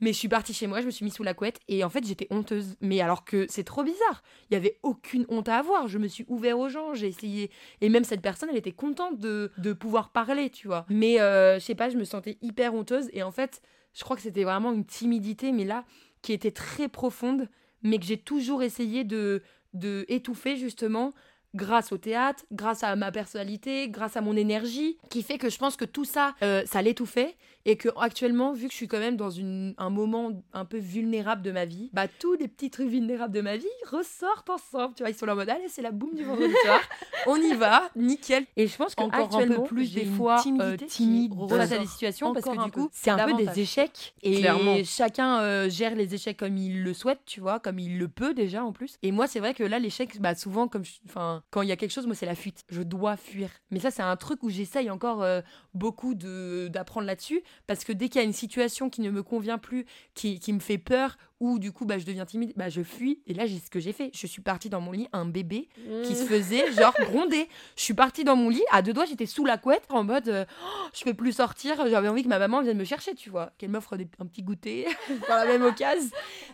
Mais je suis partie chez moi, je me suis mise sous la couette et en fait, j'étais honteuse. Mais alors que c'est trop bizarre. Il y avait aucune honte à avoir. Je me suis ouvert aux gens, j'ai essayé. Et même cette personne, elle était contente de, de pouvoir parler, tu vois. Mais euh, je sais pas, je me sentais hyper honteuse et en fait, je crois que c'était vraiment une timidité, mais là, qui était très profonde, mais que j'ai toujours essayé de, de étouffer justement grâce au théâtre, grâce à ma personnalité, grâce à mon énergie, qui fait que je pense que tout ça, euh, ça l'étouffait et que actuellement, vu que je suis quand même dans une, un moment un peu vulnérable de ma vie, bah tous les petits trucs vulnérables de ma vie ressortent ensemble. Tu vois, ils sont là en mode allez, c'est la boum du vendredi soir, on y va, nickel. Et je pense Encore un peu plus des fois, euh, timidité timide qui face à des situations parce que du coup, c'est un peu des échecs et Clairement. chacun euh, gère les échecs comme il le souhaite, tu vois, comme il le peut déjà en plus. Et moi, c'est vrai que là, l'échec, bah souvent, comme, enfin, quand il y a quelque chose, moi, c'est la fuite. Je dois fuir. Mais ça, c'est un truc où j'essaye encore euh, beaucoup de d'apprendre là-dessus parce que dès qu'il y a une situation qui ne me convient plus, qui, qui me fait peur ou du coup, bah, je deviens timide, bah, je fuis. Et là, j'ai ce que j'ai fait. Je suis partie dans mon lit, un bébé qui se faisait genre gronder. Je suis partie dans mon lit, à deux doigts, j'étais sous la couette en mode euh, Oh, je peux plus sortir, j'avais envie que ma maman vienne me chercher, tu vois, qu'elle m'offre un petit goûter par la même occasion.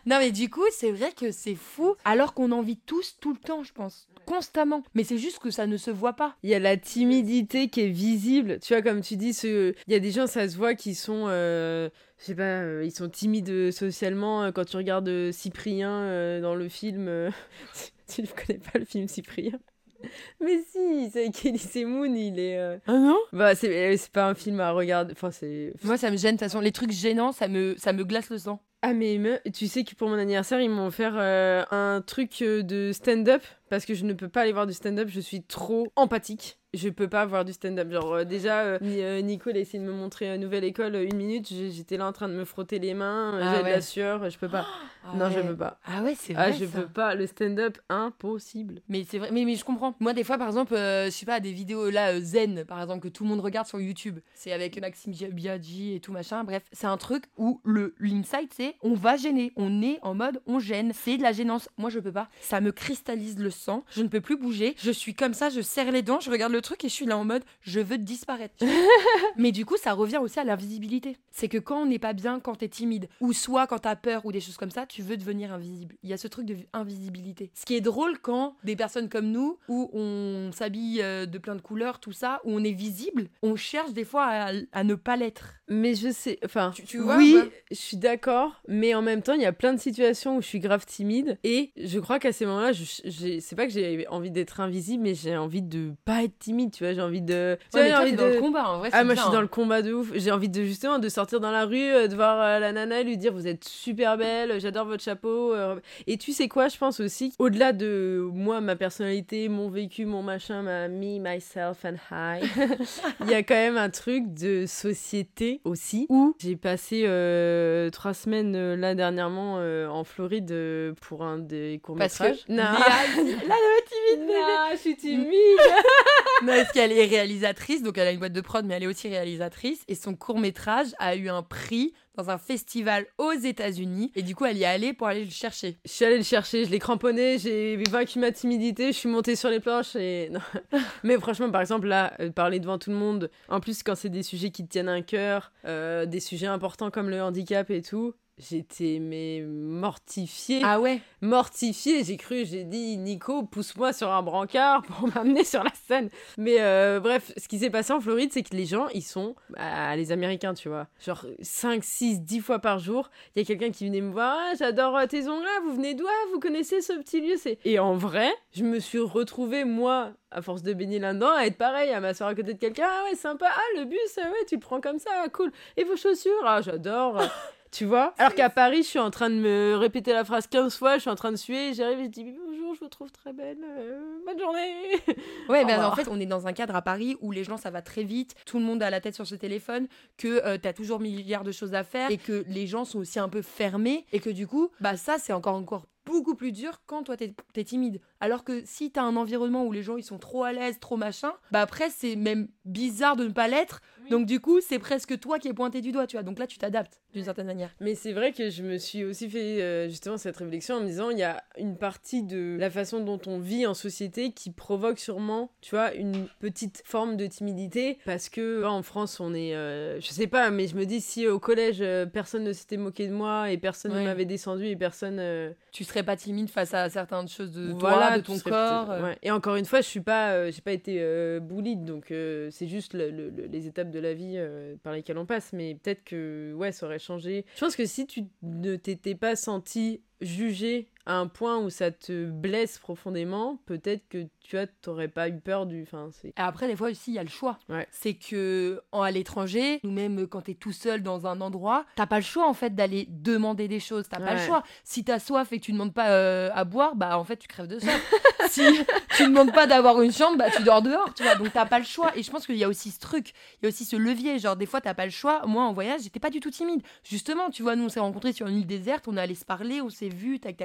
Non mais du coup, c'est vrai que c'est fou alors qu'on en vit tous tout le temps, je pense, constamment. Mais c'est juste que ça ne se voit pas. Il y a la timidité qui est visible. Tu vois, comme tu dis, ce... il y a des gens, ça se voit, qui sont, euh, je sais pas, euh, ils sont timides euh, socialement. euh, Quand tu regardes Cyprien dans le film, tu ne connais pas le film Cyprien mais si, c'est avec Elise Moon, il est. euh, Ah non? Bah, c'est c'est pas un film à regarder. Enfin, c'est. Moi ça me gêne, de toute façon, les trucs gênants, ça me, ça me glace le sang. Ah mais me- tu sais que pour mon anniversaire ils m'ont offert euh, un truc de stand-up parce que je ne peux pas aller voir du stand-up, je suis trop empathique. Je peux pas voir du stand-up. Genre euh, déjà euh, euh, Nico il a essayé de me montrer une nouvelle école une minute, j'ai- j'étais là en train de me frotter les mains, Ah j'avais de ouais. la sueur, je peux pas. non, je peux pas. Ah ouais, c'est vrai. Ah, je ça. peux pas, le stand-up impossible. Mais c'est vrai, mais, mais je comprends. Moi, des fois, par exemple, euh, je sais pas, des vidéos là, zen, par exemple, que tout le monde regarde sur YouTube. C'est avec Maxime Bia- Biaggi et tout machin. Bref, c'est un truc où le l'insight, c'est on va gêner. On est en mode on gêne. C'est de la gênance. Moi, je peux pas. Ça me cristallise le sang. Je ne peux plus bouger. Je suis comme ça, je serre les dents, je regarde le truc et je suis là en mode je veux disparaître. mais du coup, ça revient aussi à l'invisibilité. C'est que quand on n'est pas bien, quand t'es timide, ou soit quand t'as peur ou des choses comme ça, tu veux devenir invisible. Il y a ce truc de invisibilité. Ce qui est drôle quand des personnes comme nous, où on s'habille euh, de plein de couleurs, tout ça, où on est visible, on cherche des fois à, à ne pas l'être. Mais je sais, enfin, Tu- tu vois, oui, ouais. je suis d'accord, mais en même temps, il y a plein de situations où je suis grave timide et je crois qu'à ces moments-là, je, c'est pas que j'ai envie d'être invisible, mais j'ai envie de pas être timide, tu vois, j'ai envie de. Tu vois, Ouais, mais j'ai envie de... dans le combat, en vrai. Ah moi bien, je suis dans hein. le combat de ouf. J'ai envie de justement de sortir dans la rue, euh, de voir euh, la nana et lui dire vous êtes super belle, j'adore votre chapeau. euh. Et tu sais quoi, je pense aussi au-delà de moi, ma personnalité, mon vécu, mon machin, ma me, myself and I, il y a quand même un truc de société aussi où j'ai passé euh, trois semaines euh, là dernièrement euh, en Floride euh, pour un des courts Parce que métrages. Là, le timide, bébé. Non, je suis timide. Non, parce qu'elle est réalisatrice, donc elle a une boîte de prod, mais elle est aussi réalisatrice. Et son court métrage a eu un prix dans un festival aux États-Unis. Et du coup, elle y est allée pour aller le chercher. Je suis allée le chercher, je l'ai cramponné, j'ai vaincu ma timidité, je suis montée sur les planches et... non. Mais franchement, par exemple, là, euh, parler devant tout le monde, en plus quand c'est des sujets qui te tiennent à cœur, euh, des sujets importants comme le handicap et tout, j'étais mais mortifiée. Ah ouais? Mortifiée, j'ai cru, j'ai dit Nico, pousse-moi sur un brancard pour m'amener sur la scène. Mais euh, bref, ce qui s'est passé en Floride, c'est que les gens, ils sont, bah, les Américains, tu vois, genre 5, 6, 10 fois par jour, il y a quelqu'un qui venait me voir, ah, j'adore euh, tes ongles, vous venez d'où? Ah, Vous connaissez ce petit lieu c'est... Et en vrai, je me suis retrouvée, moi, à force de baigner là-dedans, à être pareil, à m'asseoir à côté de quelqu'un, ah ouais, sympa, ah, le bus, ah ouais, tu le prends comme ça, cool. Et vos chaussures, ah, j'adore. Tu vois Alors qu'à Paris, je suis en train de me répéter la phrase 15 fois, je suis en train de suer, j'arrive et je dis bonjour, je vous trouve très belle, euh, bonne journée. Ouais, revoir. en fait, on est dans un cadre à Paris où les gens, ça va très vite, tout le monde a la tête sur ce téléphone, que euh, t'as toujours milliards de choses à faire et que les gens sont aussi un peu fermés et que du coup, bah ça, c'est encore encore beaucoup plus dur quand toi t'es es timide. Alors que si t'as un environnement où les gens ils sont trop à l'aise, trop machin, bah après c'est même bizarre de ne pas l'être. Donc du coup, c'est presque toi qui es pointé du doigt, tu vois. Donc là, tu t'adaptes d'une certaine manière. Mais c'est vrai que je me suis aussi fait euh, justement cette réflexion en me disant il y a une partie de la façon dont on vit en société qui provoque sûrement, tu vois, une petite forme de timidité parce que en France on est, euh, je sais pas, mais je me dis si au collège euh, personne ne s'était moqué de moi et personne ne m'avait descendu et personne Tu serais pas timide face à certaines choses de voilà, toi, de ton corps. ouais. Et encore une fois, je suis pas, j'ai pas été bullied, donc c'est juste le- le- le- les étapes de la vie euh, par lesquelles on passe. Mais peut-être que ouais, ça aurait changé. Je pense que si tu ne t'étais pas senti jugé à un point où ça te blesse profondément, peut-être que tu vois, t'aurais pas eu peur du. Enfin, après, des fois aussi, il y a le choix. Ouais. C'est que en, à l'étranger, ou même quand t'es tout seul dans un endroit, t'as pas le choix en fait d'aller demander des choses. T'as pas le Ouais. choix. Si t'as soif et que tu demandes pas euh, à boire, bah en fait tu crèves de soif. si tu demandes pas d'avoir une chambre, bah tu dors dehors, tu vois. Donc t'as pas le choix. Et je pense qu'il y a aussi ce truc, il y a aussi ce levier. Genre des fois t'as pas le choix. Moi en voyage, j'étais pas du tout timide. Justement, tu vois, nous on s'est rencontrés sur une île déserte, on est allé se parler, on s'est vu, tac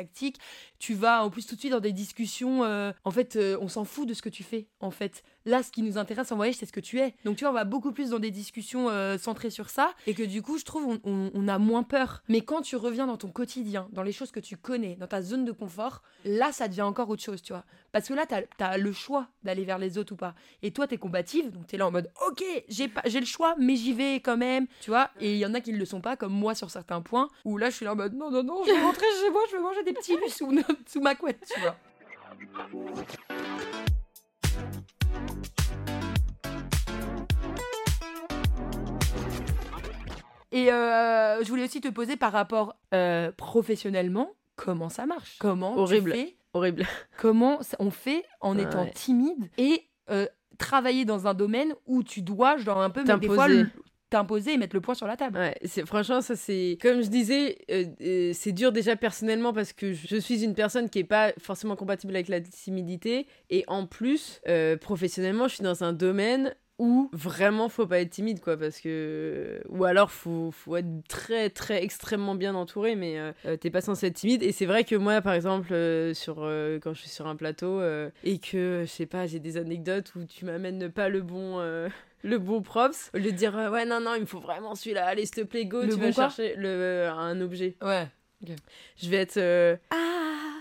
Tu vas en plus tout de suite dans des discussions. euh, en fait, euh, on s'en fout de ce que tu fais. En fait, là, ce qui nous intéresse en voyage, c'est ce que tu es. Donc, tu vois, on va beaucoup plus dans des discussions euh, centrées sur ça. Et que du coup, je trouve, on, a moins peur. Mais quand tu reviens dans ton quotidien, dans les choses que tu connais, dans ta zone de confort, là, ça devient encore autre chose, tu vois. Parce que là, t'as as le choix d'aller vers les autres ou pas. Et toi, t'es combative, donc t'es là en mode, ok, j'ai j'ai le choix, mais j'y vais quand même, tu vois. Et il y en a qui ne le sont pas, comme moi sur certains points, où là, je suis là en mode, non, non, non, je vais rentrer chez moi, je vais manger des petits sous, sous ma couette, tu vois. Et euh, je voulais aussi te poser par rapport euh, professionnellement, comment ça marche? Comment tu Horrible. fais? Horrible. Comment on fait en Ouais. étant timide et euh, travailler dans un domaine où tu dois, genre un peu, mettre des fois, T'imposer. et mettre le point sur la table. Ouais, franchement ça c'est comme je disais, euh, euh, c'est dur déjà personnellement parce que je suis une personne qui est pas forcément compatible avec la timidité et en plus euh, professionnellement je suis dans un domaine où vraiment faut pas être timide quoi parce que ou alors faut faut être très très extrêmement bien entouré mais t'es pas censé être timide et c'est vrai que moi par exemple sur quand je suis sur un plateau et que je sais pas j'ai des anecdotes où tu m'amènes pas le bon le bon props au lieu de dire euh, ouais non non il me faut vraiment celui-là. Allez s'il te plaît go Le tu bon vas chercher. Le un objet. Ouais. je vais être euh, ah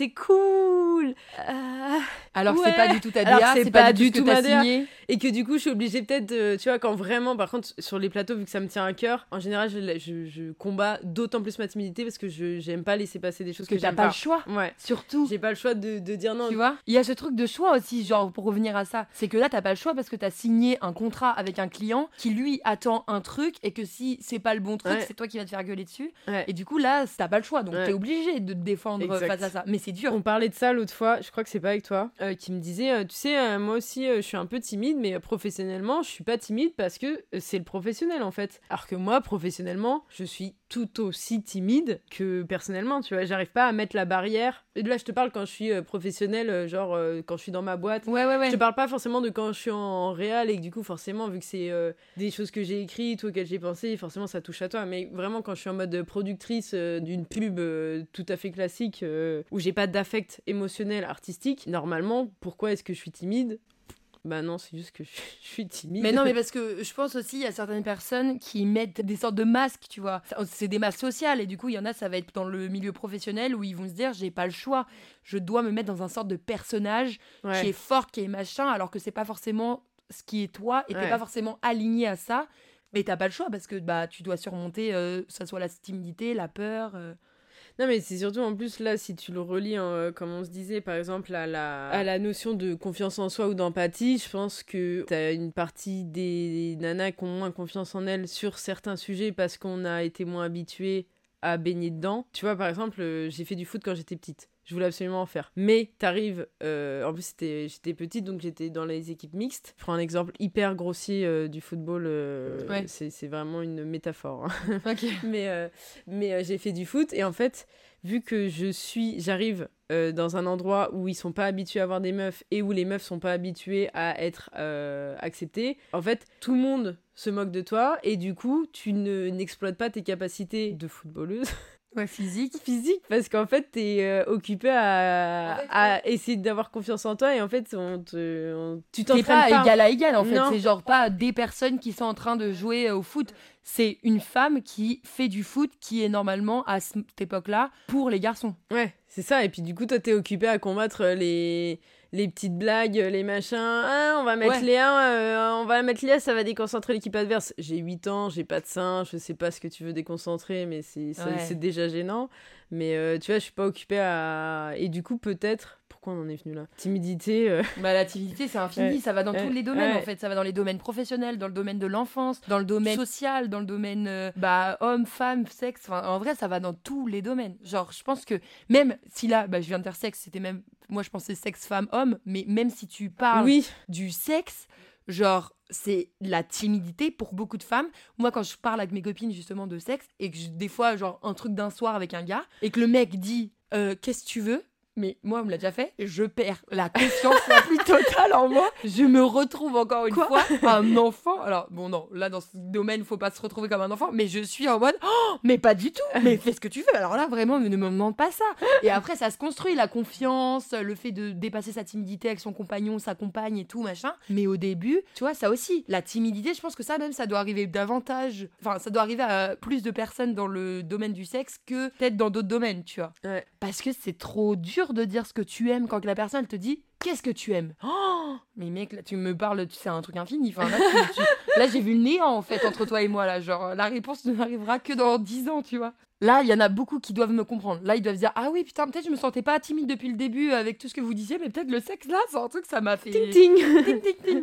c'est cool Ah. Alors Ouais. c'est pas du tout ta DA, c'est pas pas, du tout ma DA. et que du coup je suis obligée peut-être de- tu vois quand vraiment par contre sur les plateaux vu que ça me tient à cœur en général je, je, je combats d'autant plus ma timidité parce que je j'aime pas laisser passer des choses que que t'as pas pas le choix. ouais Surtout. j'ai pas le choix de, de dire non Tu vois Il y a ce truc de choix aussi, genre pour revenir à ça. C'est que là, t'as pas le choix parce que t'as signé un contrat avec un client qui lui attend un truc et que si c'est pas le bon truc, Ouais. c'est toi qui vas te faire gueuler dessus. Ouais. Et du coup, là, t'as pas le choix. Donc t'es obligé de te défendre Exact. face à ça. Mais c'est dur. On parlait de ça l'autre fois, je crois que c'est pas avec toi, euh, qui me disait, euh, tu sais, euh, moi aussi, je suis un peu timide, mais professionnellement, je suis pas timide parce que c'est le professionnel en fait. Alors que moi, professionnellement, je suis tout aussi timide que personnellement, tu vois. J'arrive pas à mettre la barrière. Et là, je te parle quand je suis euh, professionnel, euh, genre euh, quand je suis dans ma boîte. Ouais, ouais, ouais. Je te parle pas forcément de quand je suis en réel et que du coup, forcément, vu que c'est euh, des choses que j'ai écrites ou auxquelles j'ai pensé, forcément, ça touche à toi. Mais vraiment, quand je suis en mode productrice euh, d'une pub tout à fait classique où j'ai pas d'affect émotionnel artistique, normalement, pourquoi est-ce que je suis timide? Bah non, c'est juste que je suis timide. Mais non, mais parce que je pense aussi, il y a certaines personnes qui mettent des sortes de masques, tu vois. C'est des masques sociales, et du coup, il y en a, ça va être dans le milieu professionnel où ils vont se dire, j'ai pas le choix, je dois me mettre dans un sorte de personnage Ouais. qui est fort, qui est machin, alors que c'est pas forcément ce qui est toi, et t'es Ouais. pas forcément aligné à ça. Mais t'as pas le choix parce que bah tu dois surmonter, euh, que ça soit la timidité, la peur. euh. Non, mais c'est surtout en plus là, si tu le relis, en, euh, comme on se disait, par exemple, à la, à la notion de confiance en soi ou d'empathie, je pense que t'as une partie des nanas qui ont moins confiance en elles sur certains sujets parce qu'on a été moins habitué à baigner dedans. Tu vois, par exemple, euh, j'ai fait du foot quand j'étais petite. Je voulais absolument en faire. Mais t'arrives, euh, en plus j'étais petite donc j'étais dans les équipes mixtes. Je prends un exemple hyper grossier euh, du football, euh, Ouais. c'est, vraiment une métaphore. hein. Mais euh, mais j'ai fait du foot et en fait, vu que je suis, j'arrive dans un endroit où ils sont pas habitués à avoir des meufs et où les meufs sont pas habituées à être acceptées, en fait, tout le monde se moque de toi et du coup, tu ne n'exploites pas tes capacités de footballeuse Ouais, physique. physique parce qu'en fait, t'es euh, occupé à, En fait, à essayer d'avoir confiance en toi et en fait, on te, on- tu t'entraînes pas pas. égal à égal en fait. C'est genre pas des personnes qui sont en train de jouer euh, au foot. C'est une femme qui fait du foot qui est normalement à cette époque-là pour les garçons. Ouais, c'est ça. Et puis du coup, toi, t'es occupé à combattre les, les petites blagues, les machins. Ah, on va mettre Ouais. Léa, euh, on va mettre Léa, ça va déconcentrer l'équipe adverse. J'ai 8 ans, j'ai pas de sein, je sais pas ce que tu veux déconcentrer, mais c'est ça- Ouais. c'est déjà gênant. Mais euh, tu vois, je suis pas occupée à. Et du coup, peut-être. Pourquoi on en est venu là? Timidité. euh, Bah, la timidité, c'est infini, Ouais. ça va dans Ouais. tous les domaines Ouais. en fait. Ça va dans les domaines professionnels, dans le domaine de l'enfance, dans le domaine social, dans le domaine euh, bah, homme, femme, sexe. Enfin, en vrai, ça va dans tous les domaines. Genre, je pense que même si là, bah, je viens de dire sexe, c'était même. Moi, je pensais sexe, femme, homme, mais même si tu parles Oui, du sexe, genre, c'est la timidité pour beaucoup de femmes. Moi, quand je parle avec mes copines justement de sexe, et que des fois, genre, un truc d'un soir avec un gars, et que le mec dit Euh, Qu'est-ce que tu veux mais moi, on me l'a déjà fait, je perds la confiance la plus totale en moi. Je me retrouve encore une Quoi fois un enfant. Alors, bon, non, là, dans ce domaine, faut pas se retrouver comme un enfant, mais je suis en mode, oh, mais pas du tout, mais fais ce que tu veux. Alors là, vraiment, ne me demande pas ça. Et après, ça se construit, la confiance, le fait de dépasser sa timidité avec son compagnon, sa compagne et tout, machin. Mais au début, tu vois, ça aussi, la timidité, je pense que ça même, ça doit arriver davantage, enfin, ça doit arriver à plus de personnes dans le domaine du sexe que peut-être dans d'autres domaines, tu vois. Ouais. Parce que c'est trop dur de dire ce que tu aimes quand la personne elle te dit Qu'est-ce que tu aimes? Oh Mais mec, là, tu me parles, sais, un truc infini. Enfin, là, tu- là, j'ai vu le néant, en fait, entre toi et moi. Là, genre, la réponse ne m'arrivera que dans 10 ans, tu vois. Là, il y en a beaucoup qui doivent me comprendre. Là, ils doivent dire Ah oui, putain, peut-être je me sentais pas timide depuis le début avec tout ce que vous disiez, mais peut-être le sexe, là, c'est un truc, ça m'a fait. ting ting. Ting, ting, ting.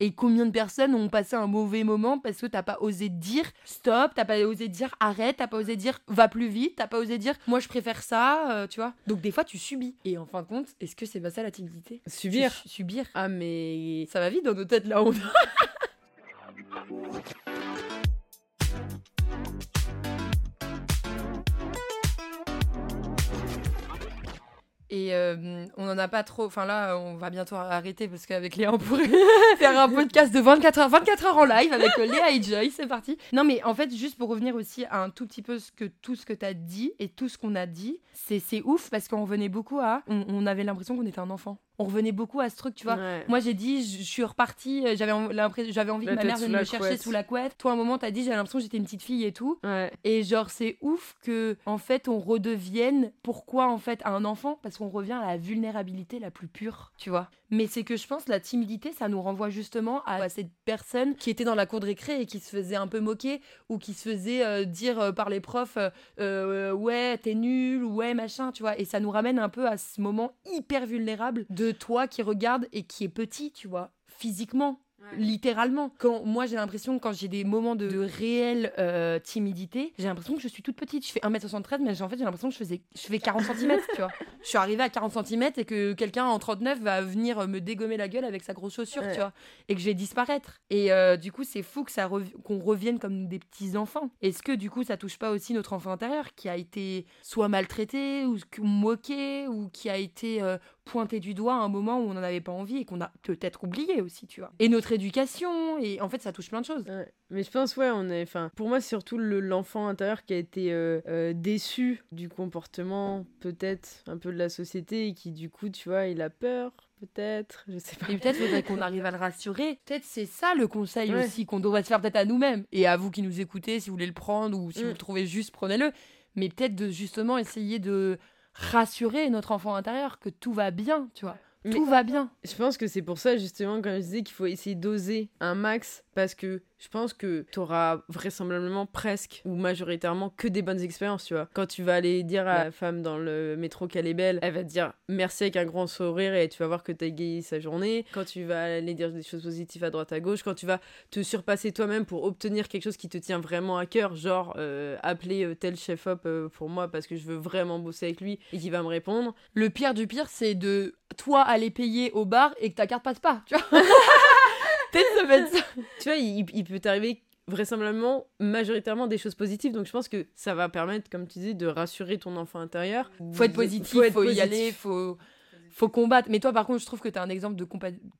Et combien de personnes ont passé un mauvais moment parce que t'as pas osé dire stop, t'as pas osé dire arrête, t'as pas osé dire va plus vite, t'as pas osé dire moi je préfère ça, euh, tu vois. Donc des fois tu subis. Et en fin de compte, est-ce que c'est pas ça la timidité? Subir. Subir. Ah, mais. Ça va vite dans nos têtes là. On... Et euh, on en a pas trop. Enfin là, on va bientôt arrêter parce qu'avec Léa, on pourrait faire un podcast de 24 heures, 24 heures en live avec euh, Léa et Joy. C'est parti. Non, mais en fait, juste pour revenir aussi à un tout petit peu ce que tout ce que t'as dit et tout ce qu'on a dit, c'est c'est ouf parce qu'on revenait beaucoup à. On, on avait l'impression qu'on était un enfant. On revenait beaucoup à ce truc, tu vois. Ouais. Moi, j'ai dit, je suis repartie, euh, j'avais j'avais envie La que ma mère vienne me chercher couette. sous la couette. Toi, à un moment, t'as dit, j'avais l'impression que j'étais une petite fille et tout. Ouais. Et genre, c'est ouf que, en fait, on redevienne. Pourquoi, en fait, à un enfant Parce qu'on revient à la vulnérabilité la plus pure, tu vois. Mais c'est que je pense, la timidité, ça nous renvoie justement à, à cette personne qui était dans la cour de récré et qui se faisait un peu moquer ou qui se faisait euh, dire euh, par les profs euh, ouais, t'es nul ou ouais, machin, tu vois. Et ça nous ramène un peu à ce moment hyper vulnérable de toi qui regarde et qui est petit, tu vois, physiquement littéralement. Quand moi j'ai l'impression quand j'ai des moments de, de réelle euh, timidité, j'ai l'impression que je suis toute petite. Je fais 1m73 mais en fait j'ai l'impression que je faisais je fais 40 cm, tu vois. Je suis arrivée à 40 cm et que quelqu'un en 39 va venir me dégommer la gueule avec sa grosse chaussure, Ouais. tu vois, et que je vais disparaître. Et euh, du coup, c'est fou que ça rev- qu'on revienne comme des petits enfants. Est-ce que du coup ça touche pas aussi notre enfant intérieur qui a été soit maltraité ou ou moqué ou qui a été euh, pointé du doigt à un moment où on n'en avait pas envie et qu'on a peut-être oublié aussi, tu vois. Et notre éducation, et en fait, ça touche plein de choses. Ouais. Mais je pense, ouais, on est. Enfin, pour moi, c'est surtout le- l'enfant intérieur qui a été euh, euh, déçu du comportement, peut-être, un peu de la société, et qui, du coup, tu vois, il a peur, peut-être, je sais pas. Et peut-être faudrait qu'on arrive à le rassurer. Peut-être c'est ça le conseil Ouais. aussi qu'on devrait se faire peut-être à nous-mêmes. Et à vous qui nous écoutez, si vous voulez le prendre ou si Mm. vous le trouvez juste, prenez-le. Mais peut-être de justement essayer de rassurer notre enfant intérieur que tout va bien, tu vois. Mais- Tout va bien. Je pense que c'est pour ça, justement, quand je disais qu'il faut essayer d'oser un max, parce que je pense que tu auras vraisemblablement presque ou majoritairement que des bonnes expériences, tu vois. Quand tu vas aller dire à la femme dans le métro qu'elle est belle, elle va te dire merci avec un grand sourire et tu vas voir que t'as égayé sa journée. Quand tu vas aller dire des choses positives à droite à gauche, quand tu vas te surpasser toi-même pour obtenir quelque chose qui te tient vraiment à cœur, genre euh, appeler euh, tel chef-op euh, pour moi parce que je veux vraiment bosser avec lui et qu'il va me répondre. Le pire du pire, c'est de toi aller payer au bar et que ta carte passe pas, tu vois. Peut-être ça va être ça. tu vois, il, il peut t'arriver vraisemblablement majoritairement des choses positives donc je pense que ça va permettre comme tu dis de rassurer ton enfant intérieur Faut être positif, faut, être y positif. aller, faut faut combattre. Mais toi, par contre, je trouve que tu as un exemple de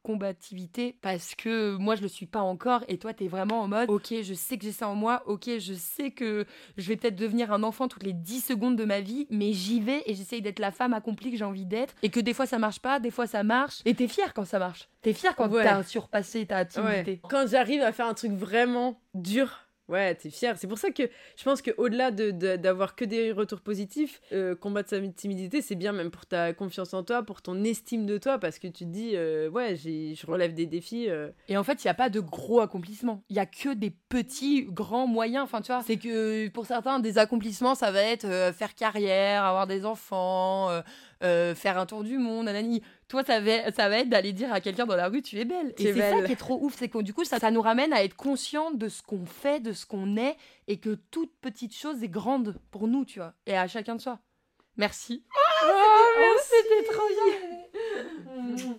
combativité parce que moi, je le suis pas encore et toi, tu es vraiment en mode OK, je sais que j'ai ça en moi, OK, je sais que je vais peut-être devenir un enfant toutes les 10 secondes de ma vie, mais j'y vais et j'essaye d'être la femme accomplie que j'ai envie d'être et que des fois ça marche pas, des fois ça marche et t'es fière quand ça marche. T'es fière quand Ouais. t'as surpassé ta Ouais. timidité. quand j'arrive à faire un truc vraiment dur ouais t'es fier c'est pour ça que je pense que au-delà de, de- d'avoir que des retours positifs euh, combattre sa timidité c'est bien même pour ta confiance en toi pour ton estime de toi parce que tu te dis euh, ouais je relève des défis euh, Et en fait, il n'y a pas de gros accomplissements. Il y a que des petits, grands, moyens. Enfin, tu vois, c'est que pour certains, des accomplissements, ça va être euh, faire carrière, avoir des enfants, euh, faire un tour du monde, nanani. Toi, ça va, ça va être d'aller dire à quelqu'un dans la rue, tu es belle. Tu Et es c'est ça qui est trop ouf. C'est que du coup, ça, ça nous ramène à être conscient de ce qu'on fait, de ce qu'on est, et que toute petite chose est grande pour nous, tu vois. Et à chacun de soi. Merci. Oh, c'était trop bien.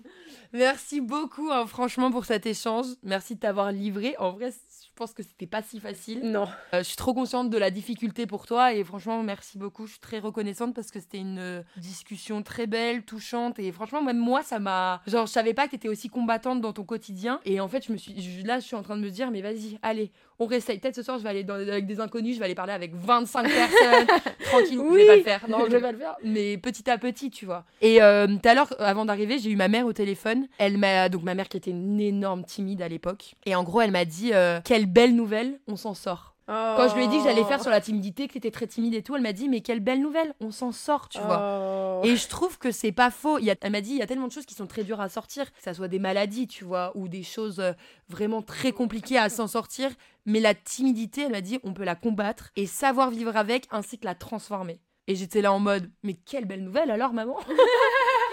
Merci beaucoup, hein, franchement, pour cet échange. Merci de t'avoir livré. En vrai, pense que c'était pas si facile. non Euh, je suis trop consciente de la difficulté pour toi et franchement, merci beaucoup. Je suis très reconnaissante parce que c'était une euh, discussion très belle, touchante et franchement, même moi, ça m'a. Genre, je savais pas que t'étais aussi combattante dans ton quotidien et en fait, je me suis. je- Là, je suis en train de me dire, mais vas-y, allez, on réessaye. Peut-être ce soir, je vais aller dans- avec des inconnus, je vais aller parler avec 25 personnes. Tranquille, je vais Oui. pas le faire. Non, je vais pas le faire. Mais petit à petit, tu vois. Et euh, tout à l'heure, avant d'arriver, j'ai eu ma mère au téléphone. Elle m'a. Donc, ma mère qui était une énorme timide à l'époque. Et en gros, elle m'a dit, euh, quelle belle nouvelle, on s'en sort. Quand je lui ai dit que j'allais faire sur la timidité, que t'étais très timide et tout, elle m'a dit mais quelle belle nouvelle, on s'en sort, tu vois. Oh. Et je trouve que c'est pas faux. Il y a, elle m'a dit il y a tellement de choses qui sont très dures à sortir, que ça soit des maladies, tu vois, ou des choses euh, vraiment très compliquées à s'en sortir. Mais la timidité, elle m'a dit on peut la combattre et savoir vivre avec ainsi que la transformer. Et j'étais là en mode mais quelle belle nouvelle alors maman?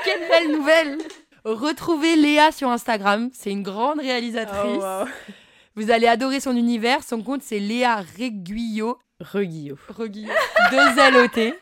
Quelle belle nouvelle Retrouvez Léa sur Instagram, c'est une grande réalisatrice. Oh, wow. Vous allez adorer son univers. Son compte, c'est Léa Reguillo. Reguillot. Reguillo. Deux L-O-T.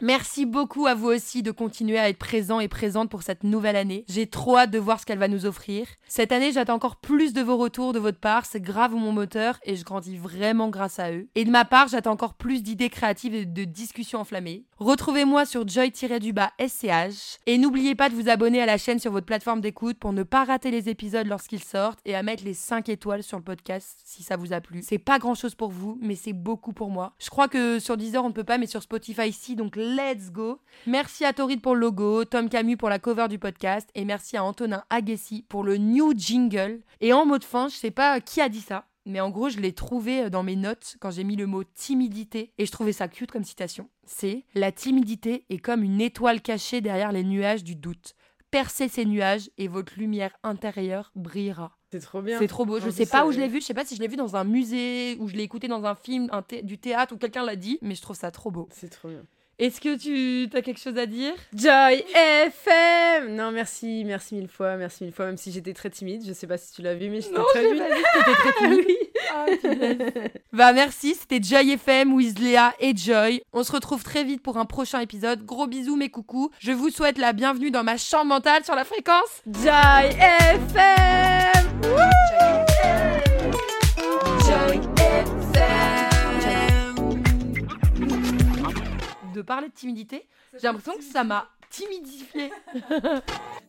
Merci beaucoup à vous aussi de continuer à être présent et présente pour cette nouvelle année. J'ai trop hâte de voir ce qu'elle va nous offrir. Cette année, j'attends encore plus de vos retours de votre part. C'est grave mon moteur et je grandis vraiment grâce à eux. Et de ma part, j'attends encore plus d'idées créatives et de discussions enflammées. Retrouvez-moi sur joy-du-bas SCH. Et n'oubliez pas de vous abonner à la chaîne sur votre plateforme d'écoute pour ne pas rater les épisodes lorsqu'ils sortent et à mettre les 5 étoiles sur le podcast si ça vous a plu. C'est pas grand chose pour vous, mais c'est beaucoup pour moi. Je crois que sur Deezer on ne peut pas, mais sur Spotify si, donc let's go. Merci à Torrid pour le logo, Tom Camus pour la cover du podcast et merci à Antonin Agassi pour le new jingle. Et en mot de fin, je sais pas qui a dit ça. Mais en gros, je l'ai trouvé dans mes notes quand j'ai mis le mot timidité et je trouvais ça cute comme citation. C'est La timidité est comme une étoile cachée derrière les nuages du doute. Percez ces nuages et votre lumière intérieure brillera. C'est trop bien. C'est trop beau. Je En sais plus, pas où euh, je l'ai vu. Je sais pas si je l'ai vu dans un musée ou je l'ai écouté dans un film, un thé- du théâtre ou quelqu'un l'a dit. Mais je trouve ça trop beau. C'est trop bien. Est-ce que tu as quelque chose à dire? Joy FM Non, merci, merci mille fois, merci mille fois, même si j'étais très timide. Je sais pas si tu l'as vu, mais j'étais très pas vu, très timide. oui. Ah. Bah merci, c'était Joy FM, with Léa et Joy. On se retrouve très vite pour un prochain épisode. Gros bisous mes coucous. Je vous souhaite la bienvenue dans ma chambre mentale sur la fréquence. Joy FM Joy De parler de timidité, j'ai l'impression que ça m'a timidifiée.